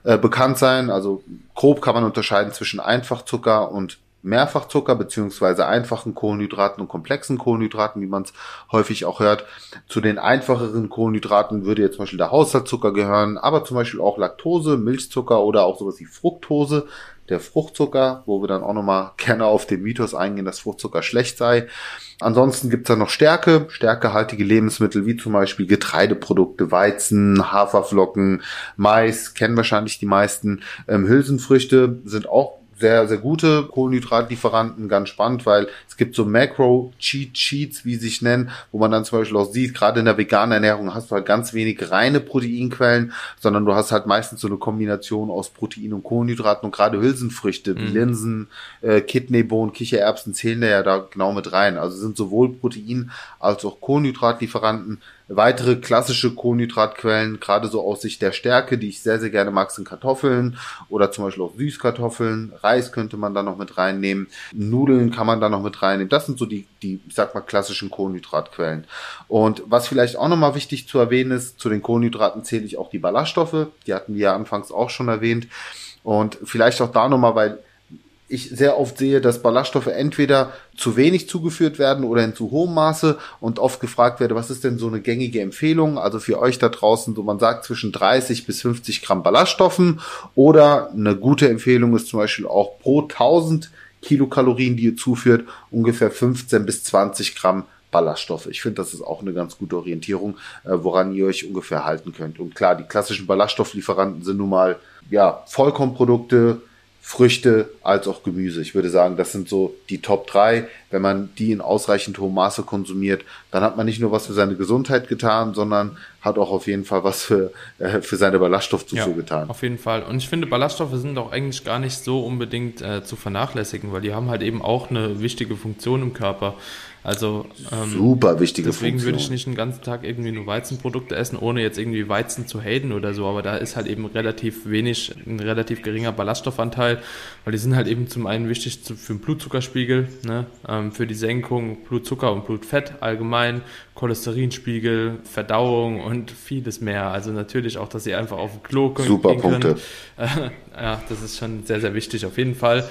äh, bekannt sein. Also grob kann man unterscheiden zwischen Einfachzucker und Mehrfachzucker beziehungsweise einfachen Kohlenhydraten und komplexen Kohlenhydraten, wie man es häufig auch hört. Zu den einfacheren Kohlenhydraten würde jetzt zum Beispiel der Haushaltszucker gehören, aber zum Beispiel auch Laktose, Milchzucker oder auch sowas wie Fructose, der Fruchtzucker, wo wir dann auch nochmal gerne auf den Mythos eingehen, dass Fruchtzucker schlecht sei. Ansonsten gibt's dann noch Stärke, stärkehaltige Lebensmittel wie zum Beispiel Getreideprodukte, Weizen, Haferflocken, Mais, kennen wahrscheinlich die meisten. Ähm, Hülsenfrüchte sind auch sehr, sehr gute Kohlenhydratlieferanten, ganz spannend, weil es gibt so Macro-Cheat-Sheets, wie sie sich nennen, wo man dann zum Beispiel auch sieht, gerade in der veganen Ernährung hast du halt ganz wenig reine Proteinquellen, sondern du hast halt meistens so eine Kombination aus Protein und Kohlenhydraten und gerade Hülsenfrüchte wie Mhm. Linsen, äh, Kidneybohnen, Kichererbsen zählen da ja da genau mit rein. Also sind sowohl Protein als auch Kohlenhydratlieferanten weitere klassische Kohlenhydratquellen, gerade so aus Sicht der Stärke, die ich sehr, sehr gerne mag, sind Kartoffeln oder zum Beispiel auch Süßkartoffeln. Reis könnte man da noch mit reinnehmen. Nudeln kann man da noch mit reinnehmen. Das sind so die, die, ich sag mal, klassischen Kohlenhydratquellen. Und was vielleicht auch nochmal wichtig zu erwähnen ist, zu den Kohlenhydraten zähle ich auch die Ballaststoffe. Die hatten wir ja anfangs auch schon erwähnt. Und vielleicht auch da nochmal, weil ich sehr oft sehe, dass Ballaststoffe entweder zu wenig zugeführt werden oder in zu hohem Maße und oft gefragt werde, was ist denn so eine gängige Empfehlung? Also für euch da draußen, so man sagt zwischen 30 bis 50 Gramm Ballaststoffen oder eine gute Empfehlung ist zum Beispiel auch pro 1000 Kilokalorien, die ihr zuführt, ungefähr 15 bis 20 Gramm Ballaststoffe. Ich finde, das ist auch eine ganz gute Orientierung, äh, woran ihr euch ungefähr halten könnt. Und klar, die klassischen Ballaststofflieferanten sind nun mal ja Vollkornprodukte, Früchte als auch Gemüse. Ich würde sagen, das sind so die Top drei. Wenn man die in ausreichend hohem Maße konsumiert, dann hat man nicht nur was für seine Gesundheit getan, sondern hat auch auf jeden Fall was für, äh, für seine Ballaststoffzufuhr ja, getan. Auf jeden Fall. Und ich finde, Ballaststoffe sind auch eigentlich gar nicht so unbedingt äh, zu vernachlässigen, weil die haben halt eben auch eine wichtige Funktion im Körper. Also ähm, super wichtige Deswegen Funktion. würde ich nicht den ganzen Tag irgendwie nur Weizenprodukte essen, ohne jetzt irgendwie Weizen zu haten oder so. Aber da ist halt eben relativ wenig, ein relativ geringer Ballaststoffanteil, weil die sind halt eben zum einen wichtig für den Blutzuckerspiegel, ne? ähm, für die Senkung Blutzucker und Blutfett allgemein, Cholesterinspiegel, Verdauung und vieles mehr. Also natürlich auch, dass sie einfach auf dem Klo können. Super Punkte. Äh, ja, das ist schon sehr, sehr wichtig auf jeden Fall.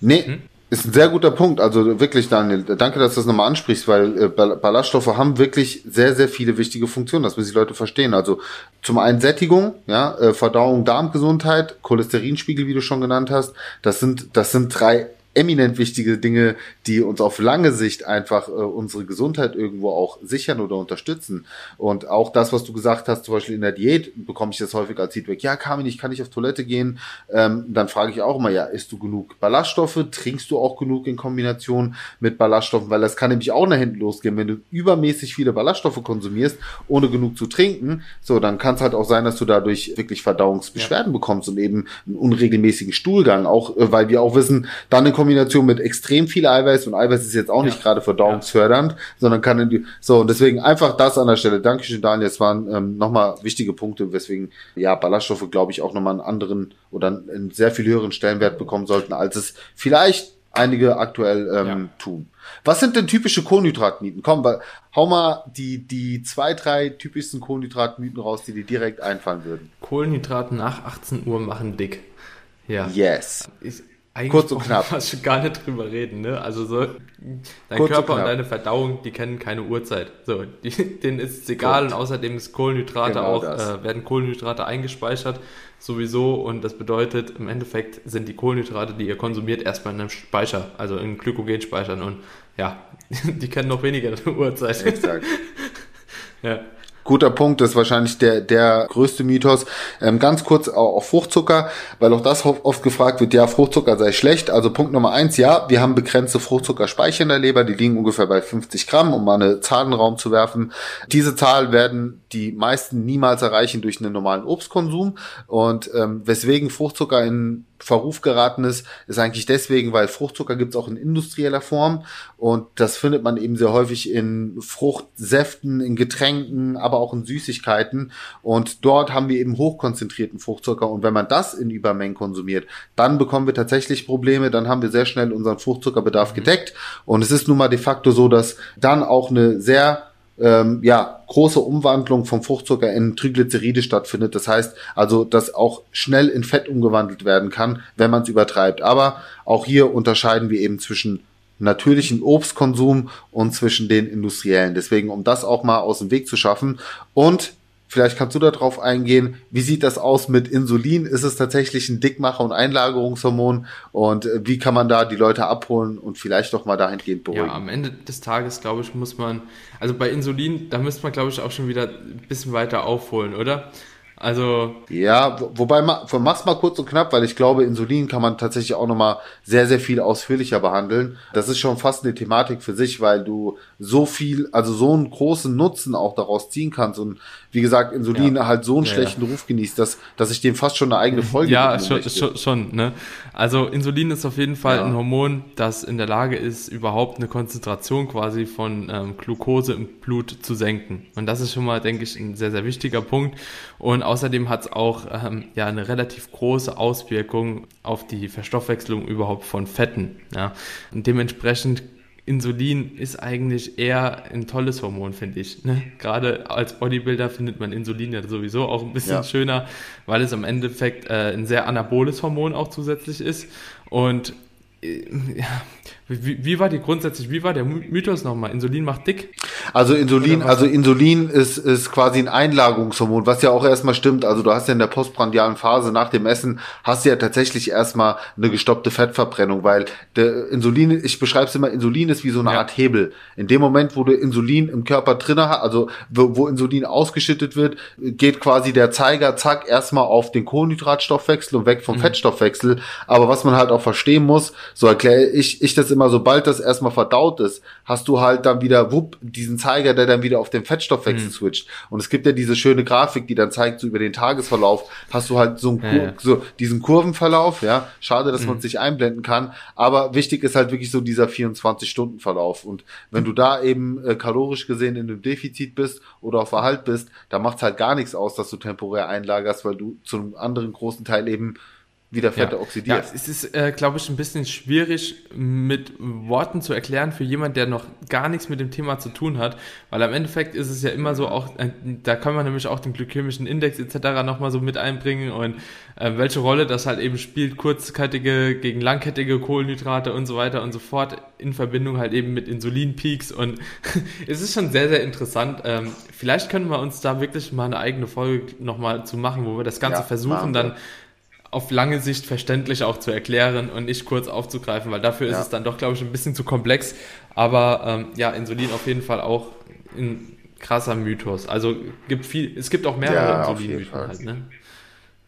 Nee, hm? Ist ein sehr guter Punkt. Also wirklich, Daniel, danke, dass du das nochmal ansprichst, weil äh, Ballaststoffe haben wirklich sehr, sehr viele wichtige Funktionen. Das müssen die Leute verstehen. Also zum einen Sättigung, ja, äh, Verdauung, Darmgesundheit, Cholesterinspiegel, wie du schon genannt hast. Das sind, das sind drei eminent wichtige Dinge, die uns auf lange Sicht einfach äh, unsere Gesundheit irgendwo auch sichern oder unterstützen. Und auch das, was du gesagt hast, zum Beispiel in der Diät, bekomme ich das häufig als Feedback. Ja, Carmen, ich kann nicht auf Toilette gehen. Ähm, dann frage ich auch immer, ja, isst du genug Ballaststoffe? Trinkst du auch genug in Kombination mit Ballaststoffen? Weil das kann nämlich auch nach hinten losgehen. Wenn du übermäßig viele Ballaststoffe konsumierst, ohne genug zu trinken, so, dann kann es halt auch sein, dass du dadurch wirklich Verdauungsbeschwerden ja. bekommst und eben einen unregelmäßigen Stuhlgang. Auch, äh, weil wir auch wissen, dann Kombination mit extrem viel Eiweiß und Eiweiß ist jetzt auch nicht gerade verdauungsfördernd, ja. sondern kann in die, so und deswegen einfach das an der Stelle. Dankeschön, Daniel. Es waren ähm, nochmal wichtige Punkte, weswegen ja Ballaststoffe, glaube ich, auch nochmal einen anderen oder einen sehr viel höheren Stellenwert bekommen sollten, als es vielleicht einige aktuell ähm, ja. tun. Was sind denn typische Kohlenhydratmythen? Komm, hau mal die, die zwei, drei typischsten Kohlenhydratmythen raus, die dir direkt einfallen würden. Kohlenhydrate nach 18 Uhr machen dick. Ja. Yes. Ich, eigentlich Kurz und knapp. Wir schon gar nicht drüber reden, ne? Also so, dein Kurz Körper und, und, deine Verdauung, die kennen keine Uhrzeit. So, die, denen ist es egal Gut. und außerdem ist Kohlenhydrate genau auch, äh, werden Kohlenhydrate eingespeichert sowieso und das bedeutet, im Endeffekt sind die Kohlenhydrate, die ihr konsumiert, erstmal in einem Speicher, also in Glykogenspeichern und ja, die kennen noch weniger Uhrzeit. Exakt. ja. Guter Punkt, das ist wahrscheinlich der, der größte Mythos. Ähm, ganz kurz auch auf Fruchtzucker, weil auch das oft gefragt wird, ja, Fruchtzucker sei schlecht. Also Punkt Nummer eins, ja, wir haben begrenzte Fruchtzuckerspeicher in der Leber, die liegen ungefähr bei 50 Gramm, um mal eine Zahl in den Raum zu werfen. Diese Zahl werden die meisten niemals erreichen durch einen normalen Obstkonsum und ähm, weswegen Fruchtzucker in Verruf geraten ist, ist eigentlich deswegen, weil Fruchtzucker gibt es auch in industrieller Form. Und das findet man eben sehr häufig in Fruchtsäften, in Getränken, aber auch in Süßigkeiten. Und dort haben wir eben hochkonzentrierten Fruchtzucker. Und wenn man das in Übermengen konsumiert, dann bekommen wir tatsächlich Probleme, dann haben wir sehr schnell unseren Fruchtzuckerbedarf mhm. gedeckt. Und es ist nun mal de facto so, dass dann auch eine sehr ähm, ja, große Umwandlung vom Fruchtzucker in Triglyceride stattfindet. Das heißt also, dass auch schnell in Fett umgewandelt werden kann, wenn man es übertreibt. Aber auch hier unterscheiden wir eben zwischen natürlichen Obstkonsum und zwischen den industriellen. Deswegen, um das auch mal aus dem Weg zu schaffen. Und Vielleicht kannst du darauf eingehen. Wie sieht das aus mit Insulin? Ist es tatsächlich ein Dickmacher- und Einlagerungshormon? Und äh, wie kann man da die Leute abholen und vielleicht doch mal dahingehend beruhigen? Ja, am Ende des Tages, glaube ich, muss man, also bei Insulin, da müsste man, glaube ich, auch schon wieder ein bisschen weiter aufholen, oder? Also. Ja, wobei, mach's mal kurz und knapp, weil ich glaube, Insulin kann man tatsächlich auch nochmal sehr, sehr viel ausführlicher behandeln. Das ist schon fast eine Thematik für sich, weil du so viel, also so einen großen Nutzen auch daraus ziehen kannst. Und wie gesagt, Insulin ja. halt so einen ja, schlechten ja. Ruf genießt, dass, dass ich dem fast schon eine eigene Folge Ja, schon, schon, schon, ne? Also Insulin ist auf jeden Fall ein Hormon, das in der Lage ist, überhaupt eine Konzentration quasi von ähm, Glucose im Blut zu senken. Und das ist schon mal, denke ich, ein sehr, sehr wichtiger Punkt. Und außerdem hat es auch ähm, ja eine relativ große Auswirkung auf die Verstoffwechslung überhaupt von Fetten. Ja? Und dementsprechend Insulin ist eigentlich eher ein tolles Hormon, finde ich. Ne? Gerade als Bodybuilder findet man Insulin ja sowieso auch ein bisschen ja. schöner, weil es am Endeffekt äh, ein sehr anaboles Hormon auch zusätzlich ist. Und äh, ja, wie, wie war die grundsätzlich, wie war der Mythos nochmal? Insulin macht dick? Also Insulin, also Insulin ist, ist quasi ein Einlagerungshormon, was ja auch erstmal stimmt. Also du hast ja in der postprandialen Phase nach dem Essen, hast du ja tatsächlich erstmal eine gestoppte Fettverbrennung, weil der Insulin, ich beschreibe es immer, Insulin ist wie so eine ja. Art Hebel. In dem Moment, wo du Insulin im Körper drinne hast, also wo, wo Insulin ausgeschüttet wird, geht quasi der Zeiger, zack, erstmal auf den Kohlenhydratstoffwechsel und weg vom mhm. Fettstoffwechsel. Aber was man halt auch verstehen muss, so erkläre ich, ich das immer, sobald das erstmal verdaut ist, hast du halt dann wieder, wupp, diesen Zeiger, der dann wieder auf den Fettstoffwechsel mhm. switcht. Und es gibt ja diese schöne Grafik, die dann zeigt, so über den Tagesverlauf, hast du halt so, einen, ja, ja. so diesen Kurvenverlauf, ja. Schade, dass mhm. man es nicht einblenden kann. Aber wichtig ist halt wirklich so dieser 24-Stunden-Verlauf. Und wenn du da eben äh, kalorisch gesehen in einem Defizit bist oder auf Verhalt bist, da macht es halt gar nichts aus, dass du temporär einlagerst, weil du zu einem anderen großen Teil eben wieder Fette ja. oxidiert. Ja, es ist, äh, glaube ich, ein bisschen schwierig mit Worten zu erklären für jemand, der noch gar nichts mit dem Thema zu tun hat, weil am Endeffekt ist es ja immer so auch, äh, da kann man nämlich auch den glykämischen Index etc. nochmal so mit einbringen und äh, welche Rolle das halt eben spielt, kurzkettige gegen langkettige Kohlenhydrate und so weiter und so fort in Verbindung halt eben mit Insulinpeaks und es ist schon sehr, sehr interessant. Ähm, vielleicht können wir uns da wirklich mal eine eigene Folge nochmal zu machen, wo wir das Ganze ja, versuchen dann auf lange Sicht verständlich auch zu erklären und nicht kurz aufzugreifen, weil dafür ja. ist es dann doch, glaube ich, ein bisschen zu komplex. Aber ähm, ja, Insulin auf jeden Fall auch ein krasser Mythos. Also gibt viel, es gibt auch mehrere ja, Insulinmythen halt, ne?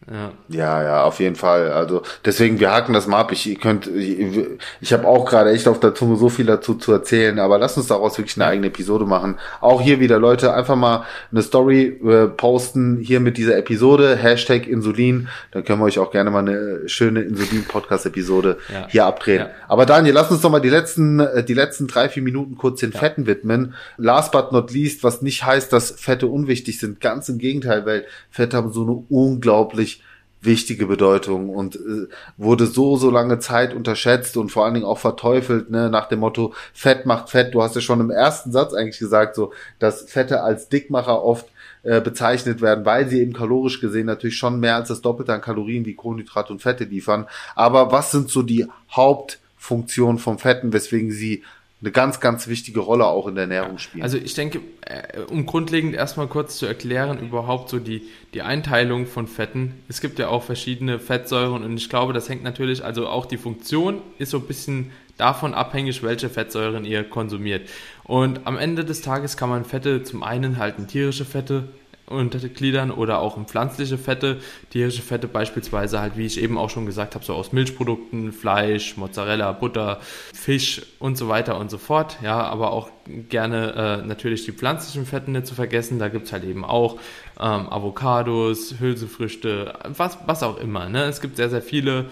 Ja. ja, ja, auf jeden Fall. Also deswegen, wir haken das mal ab. Ich könnt, ich, ich habe auch gerade echt auf der Zunge so viel dazu zu erzählen, aber lass uns daraus wirklich eine eigene Episode machen. Auch hier wieder, Leute, einfach mal eine Story äh, posten hier mit dieser Episode, Hashtag Insulin. Dann können wir euch auch gerne mal eine schöne Insulin-Podcast-Episode ja. hier abdrehen. Ja. Aber Daniel, lass uns doch mal die letzten, äh, die letzten drei, vier Minuten kurz den ja. Fetten widmen. Last but not least, was nicht heißt, dass Fette unwichtig sind. Ganz im Gegenteil, weil Fette haben so eine unglaublich wichtige Bedeutung und äh, wurde so, so lange Zeit unterschätzt und vor allen Dingen auch verteufelt, ne, nach dem Motto, Fett macht Fett. Du hast ja schon im ersten Satz eigentlich gesagt, so, dass Fette als Dickmacher oft äh, bezeichnet werden, weil sie eben kalorisch gesehen natürlich schon mehr als das Doppelte an Kalorien wie Kohlenhydrate und Fette liefern. Aber was sind so die Hauptfunktionen vom Fetten, weswegen sie eine ganz, ganz wichtige Rolle auch in der Ernährung spielen. Also ich denke, äh, um grundlegend erstmal kurz zu erklären, überhaupt so die, die Einteilung von Fetten. Es gibt ja auch verschiedene Fettsäuren und ich glaube, das hängt natürlich, also auch die Funktion ist so ein bisschen davon abhängig, welche Fettsäuren ihr konsumiert. Und am Ende des Tages kann man Fette zum einen halten tierische Fette untergliedern oder auch in pflanzliche Fette. Tierische Fette beispielsweise halt, wie ich eben auch schon gesagt habe, so aus Milchprodukten, Fleisch, Mozzarella, Butter, Fisch und so weiter und so fort. Ja, aber auch gerne äh, natürlich die pflanzlichen Fetten nicht zu vergessen. Da gibt's halt eben auch ähm, Avocados, Hülsenfrüchte, was, was auch immer. Ne? Es gibt sehr, sehr viele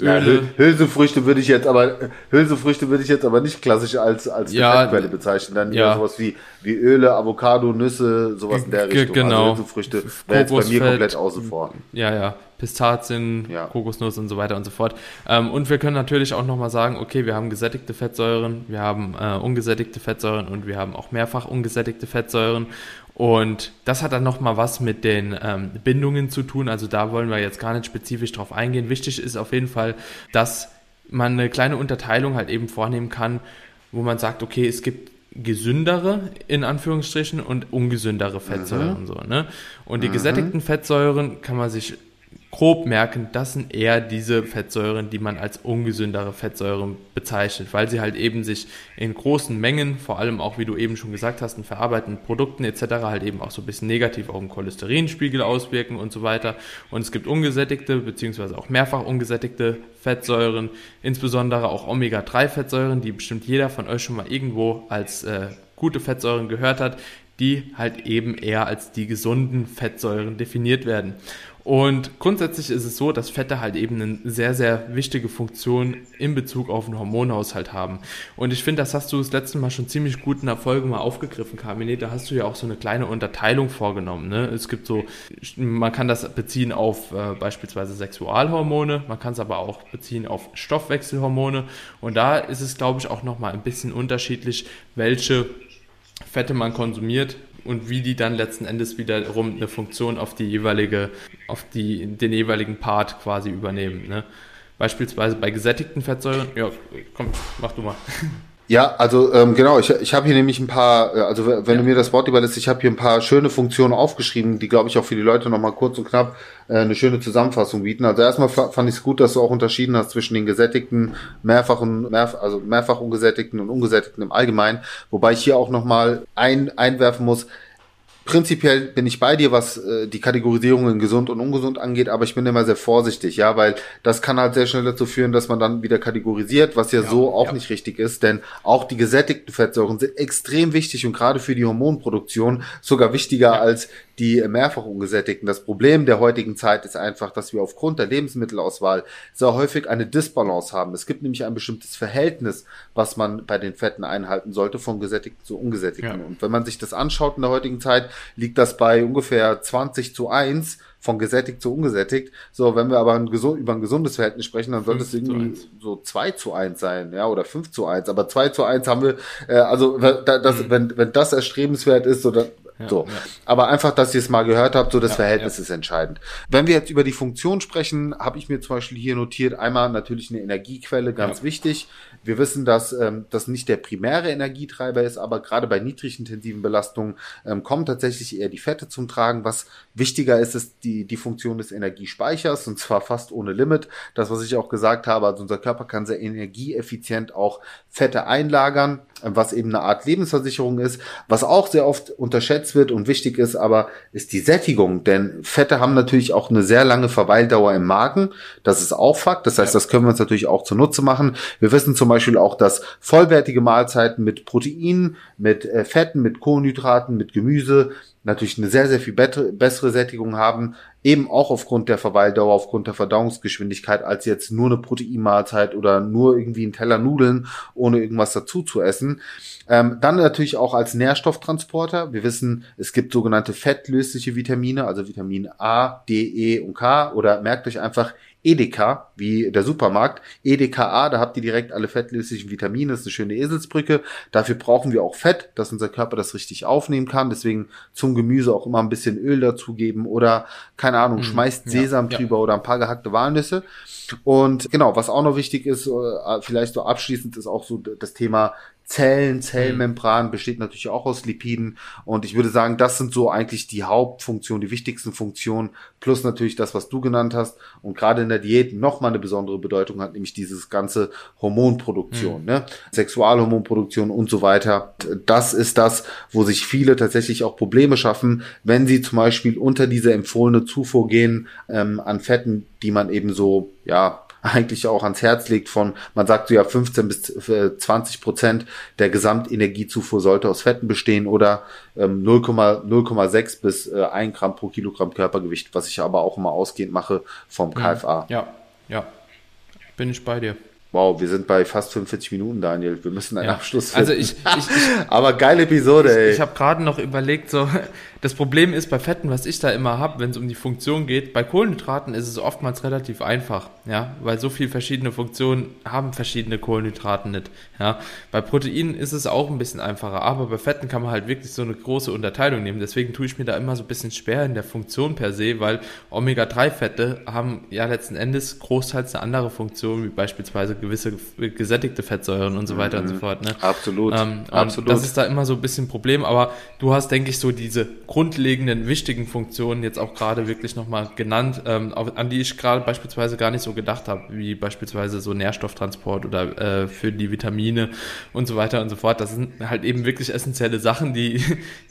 Öle. Ja, Hülsenfrüchte würde ich jetzt aber Hülsenfrüchte würde ich jetzt aber nicht klassisch als als ja, Fettquelle bezeichnen. Dann ja. sowas wie wie Öle, Avocado, Nüsse, sowas in der Richtung. Genau. Also Hülsenfrüchte wäre jetzt bei mir komplett außen vor. Ja, ja. Pistazien, ja. Kokosnuss und so weiter und so fort. Ähm, und wir können natürlich auch nochmal sagen, okay, wir haben gesättigte Fettsäuren, wir haben äh, ungesättigte Fettsäuren und wir haben auch mehrfach ungesättigte Fettsäuren. Und das hat dann nochmal was mit den ähm, Bindungen zu tun. Also da wollen wir jetzt gar nicht spezifisch drauf eingehen. Wichtig ist auf jeden Fall, dass man eine kleine Unterteilung halt eben vornehmen kann, wo man sagt, okay, es gibt gesündere in Anführungsstrichen und ungesündere Fettsäuren mhm. so ne und die mhm. gesättigten Fettsäuren kann man sich grob merken, das sind eher diese Fettsäuren, die man als ungesündere Fettsäuren bezeichnet, weil sie halt eben sich in großen Mengen, vor allem auch, wie du eben schon gesagt hast, in verarbeiteten Produkten etc. halt eben auch so ein bisschen negativ auf den Cholesterinspiegel auswirken und so weiter. Und es gibt ungesättigte beziehungsweise auch mehrfach ungesättigte Fettsäuren, insbesondere auch Omega-3-Fettsäuren, die bestimmt jeder von euch schon mal irgendwo als äh, gute Fettsäuren gehört hat, die halt eben eher als die gesunden Fettsäuren definiert werden. Und grundsätzlich ist es so, dass Fette halt eben eine sehr, sehr wichtige Funktion in Bezug auf den Hormonhaushalt haben. Und ich finde, das hast du das letzte Mal schon ziemlich gut in der Folge mal aufgegriffen, Carmine. Da hast du ja auch so eine kleine Unterteilung vorgenommen. Ne? Es gibt so, man kann das beziehen auf äh, beispielsweise Sexualhormone, man kann es aber auch beziehen auf Stoffwechselhormone. Und da ist es, glaube ich, auch nochmal ein bisschen unterschiedlich, welche Fette man konsumiert, und wie die dann letzten Endes wiederum eine Funktion auf die jeweilige, auf die, den jeweiligen Part quasi übernehmen. Ne? Beispielsweise bei gesättigten Fettsäuren, ja, komm, mach du mal. Ja, also ähm, genau, ich, ich habe hier nämlich ein paar, äh, also wenn ja. du mir das Wort überlässt, ich habe hier ein paar schöne Funktionen aufgeschrieben, die, glaube ich, auch für die Leute nochmal kurz und knapp äh, eine schöne Zusammenfassung bieten. Also erstmal fand ich es gut, dass du auch unterschieden hast zwischen den gesättigten, mehrfachen, mehr, also mehrfach ungesättigten und ungesättigten im Allgemeinen, wobei ich hier auch nochmal ein, einwerfen muss, Prinzipiell bin ich bei dir, was äh, die Kategorisierung in gesund und ungesund angeht, aber ich bin immer sehr vorsichtig, ja, weil das kann halt sehr schnell dazu führen, dass man dann wieder kategorisiert, was ja, ja so auch ja. nicht richtig ist, denn auch die gesättigten Fettsäuren sind extrem wichtig und gerade für die Hormonproduktion sogar wichtiger ja. als die mehrfach ungesättigten. Das Problem der heutigen Zeit ist einfach, dass wir aufgrund der Lebensmittelauswahl sehr häufig eine Disbalance haben. Es gibt nämlich ein bestimmtes Verhältnis, was man bei den Fetten einhalten sollte, von gesättigten zu ungesättigten. Ja. Und wenn man sich das anschaut in der heutigen Zeit, liegt das bei ungefähr 20 zu 1 von gesättigt zu ungesättigt. So, wenn wir aber ein über ein gesundes Verhältnis sprechen, dann sollte es irgendwie so 2 zu 1 sein, ja, oder 5 zu 1. Aber 2 zu 1 haben wir, äh, also das, mhm. wenn, wenn das erstrebenswert ist, so, dann, ja, so. Ja. Aber einfach, dass ihr es mal gehört habt, so das ja, Verhältnis ist entscheidend. Wenn wir jetzt über die Funktion sprechen, habe ich mir zum Beispiel hier notiert, einmal natürlich eine Energiequelle, ganz wichtig. Wir wissen, dass ähm, das nicht der primäre Energietreiber ist, aber gerade bei niedrigintensiven Belastungen ähm, kommen tatsächlich eher die Fette zum Tragen. Was wichtiger ist, ist die, die Funktion des Energiespeichers und zwar fast ohne Limit. Das, was ich auch gesagt habe, also unser Körper kann sehr energieeffizient auch Fette einlagern, was eben eine Art Lebensversicherung ist. Was auch sehr oft unterschätzt wird und wichtig ist, aber ist die Sättigung. Denn Fette haben natürlich auch eine sehr lange Verweildauer im Magen. Das ist auch Fakt. Das heißt, das können wir uns natürlich auch zunutze machen. Wir wissen zum Beispiel auch, dass vollwertige Mahlzeiten mit Proteinen, mit äh, Fetten, mit Kohlenhydraten, mit Gemüse natürlich eine sehr, sehr viel bessere Sättigung haben, eben auch aufgrund der Verweildauer, aufgrund der Verdauungsgeschwindigkeit, als jetzt nur eine Proteinmahlzeit oder nur irgendwie ein Teller Nudeln, ohne irgendwas dazu zu essen. Ähm, dann natürlich auch als Nährstofftransporter. Wir wissen, es gibt sogenannte fettlösliche Vitamine, also Vitamin A, D, E und K. Oder merkt euch einfach Edeka, wie der Supermarkt. EDKA, da habt ihr direkt alle fettlöslichen Vitamine, das ist eine schöne Eselsbrücke. Dafür brauchen wir auch Fett, dass unser Körper das richtig aufnehmen kann. Deswegen zum Gemüse auch immer ein bisschen Öl dazugeben oder, keine Ahnung, mhm. schmeißt Sesam ja, drüber ja. oder ein paar gehackte Walnüsse. Und genau, was auch noch wichtig ist, äh, vielleicht so abschließend, ist auch so das Thema Zellen, Zellmembran besteht natürlich auch aus Lipiden und ich würde sagen, das sind so eigentlich die Hauptfunktionen, die wichtigsten Funktionen, plus natürlich das, was du genannt hast und gerade in der Diät nochmal eine besondere Bedeutung hat, nämlich dieses ganze Hormonproduktion, mhm. ne? Sexualhormonproduktion und so weiter. Das ist das, wo sich viele tatsächlich auch Probleme schaffen, wenn sie zum Beispiel unter diese empfohlene Zufuhr gehen ähm, an Fetten, die man eben so, ja, eigentlich auch ans Herz legt von, man sagt so ja 15 bis 20 Prozent der Gesamtenergiezufuhr sollte aus Fetten bestehen oder ähm, 0,6 bis äh, 1 Gramm pro Kilogramm Körpergewicht, was ich aber auch immer ausgehend mache vom KFA. Ja, ja, bin ich bei dir. Wow, wir sind bei fast 45 Minuten, Daniel. Wir müssen einen ja. Abschluss finden. Also ich, ich, ich aber geile Episode, ey. Ich, ich habe gerade noch überlegt, so das Problem ist bei Fetten, was ich da immer habe, wenn es um die Funktion geht, bei Kohlenhydraten ist es oftmals relativ einfach, ja, weil so viele verschiedene Funktionen haben verschiedene Kohlenhydraten nicht, ja. Bei Proteinen ist es auch ein bisschen einfacher, aber bei Fetten kann man halt wirklich so eine große Unterteilung nehmen. Deswegen tue ich mir da immer so ein bisschen schwer in der Funktion per se, weil Omega-3-Fette haben ja letzten Endes großteils eine andere Funktion, wie beispielsweise gewisse gesättigte Fettsäuren und so weiter mhm. und so mhm. fort. Ne? Absolut. Ähm, Absolut. Das ist da immer so ein bisschen Problem, aber du hast, denke ich, so diese grundlegenden, wichtigen Funktionen jetzt auch gerade wirklich nochmal genannt, ähm, an die ich gerade beispielsweise gar nicht so gedacht habe, wie beispielsweise so Nährstofftransport oder äh, für die Vitamine und so weiter und so fort. Das sind halt eben wirklich essentielle Sachen, die,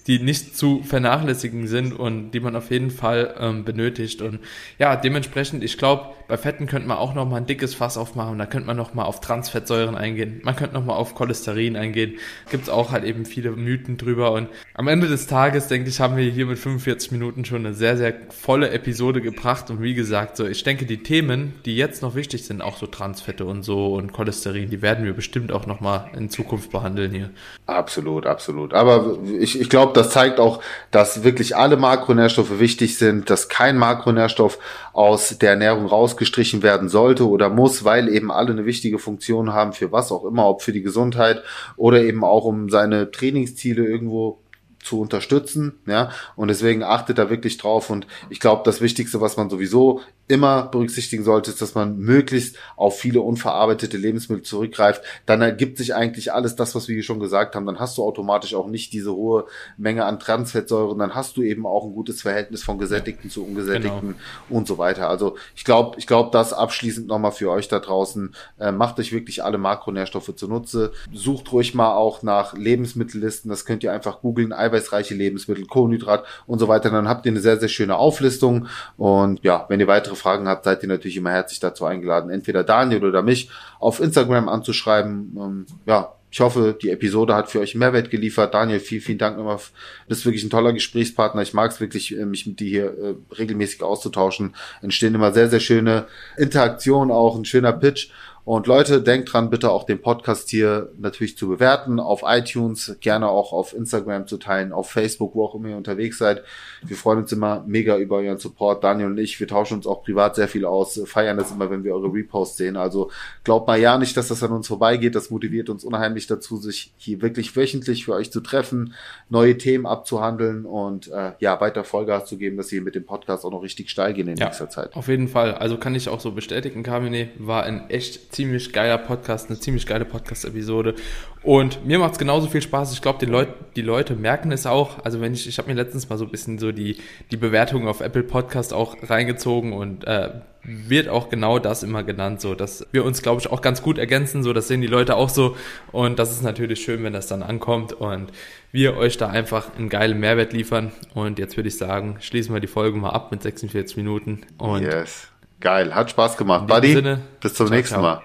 die nicht zu vernachlässigen sind und die man auf jeden Fall ähm, benötigt. Und ja, dementsprechend, ich glaube, bei Fetten könnte man auch noch mal ein dickes Fass aufmachen. Da könnte man noch mal auf Transfettsäuren eingehen. Man könnte noch mal auf Cholesterin eingehen. Gibt es auch halt eben viele Mythen drüber. Und am Ende des Tages, denke ich, haben wir hier mit 45 Minuten schon eine sehr, sehr volle Episode gebracht. Und wie gesagt, so, ich denke, die Themen, die jetzt noch wichtig sind, auch so Transfette und so und Cholesterin, die werden wir bestimmt auch noch mal in Zukunft behandeln hier. Absolut, absolut. Aber ich, ich glaube, das zeigt auch, dass wirklich alle Makronährstoffe wichtig sind, dass kein Makronährstoff aus der Ernährung rausgestrichen werden sollte oder muss, weil eben alle eine wichtige Funktion haben für was auch immer, ob für die Gesundheit oder eben auch um seine Trainingsziele irgendwo zu unterstützen, ja, und deswegen achtet da wirklich drauf und ich glaube, das Wichtigste, was man sowieso immer berücksichtigen sollte, ist, dass man möglichst auf viele unverarbeitete Lebensmittel zurückgreift. Dann ergibt sich eigentlich alles das, was wir schon gesagt haben. Dann hast du automatisch auch nicht diese hohe Menge an Transfettsäuren. Dann hast du eben auch ein gutes Verhältnis von gesättigten zu ungesättigten genau. und so weiter. Also ich glaube, ich glaube, das abschließend nochmal für euch da draußen. Äh, macht euch wirklich alle Makronährstoffe zunutze. Sucht ruhig mal auch nach Lebensmittellisten. Das könnt ihr einfach googeln. Eiweißreiche Lebensmittel, Kohlenhydrat und so weiter. Dann habt ihr eine sehr, sehr schöne Auflistung. Und ja, wenn ihr weitere Fragen habt, seid ihr natürlich immer herzlich dazu eingeladen, entweder Daniel oder mich auf Instagram anzuschreiben. Ähm, ja, ich hoffe, die Episode hat für euch Mehrwert geliefert. Daniel, vielen, vielen Dank nochmal. Du bist wirklich ein toller Gesprächspartner. Ich mag es wirklich, äh, mich mit dir hier äh, regelmäßig auszutauschen. Entstehen immer sehr, sehr schöne Interaktionen, auch ein schöner Pitch. Und Leute, denkt dran, bitte auch den Podcast hier natürlich zu bewerten, auf iTunes, gerne auch auf Instagram zu teilen, auf Facebook, wo auch immer ihr unterwegs seid. Wir freuen uns immer mega über euren Support. Daniel und ich, wir tauschen uns auch privat sehr viel aus, feiern das immer, wenn wir eure Reposts sehen. Also glaubt mal ja nicht, dass das an uns vorbeigeht. Das motiviert uns unheimlich dazu, sich hier wirklich wöchentlich für euch zu treffen, neue Themen abzuhandeln und äh, ja, weiter Vollgas zu geben, dass wir mit dem Podcast auch noch richtig steil gehen in ja, nächster Zeit. Auf jeden Fall. Also kann ich auch so bestätigen, Carmine, war ein echt ziemlich geiler Podcast, eine ziemlich geile Podcast-Episode. Und mir macht es genauso viel Spaß. Ich glaube, die, Leut, die Leute merken es auch. Also wenn ich, ich habe mir letztens mal so ein bisschen so die, die Bewertungen auf Apple Podcast auch reingezogen und äh, wird auch genau das immer genannt, so dass wir uns, glaube ich, auch ganz gut ergänzen. So, das sehen die Leute auch so. Und das ist natürlich schön, wenn das dann ankommt und wir euch da einfach einen geilen Mehrwert liefern. Und jetzt würde ich sagen, schließen wir die Folge mal ab mit 46 Minuten. Und yes. Geil, hat Spaß gemacht. Buddy, Sinne, bis zum ciao, nächsten Mal.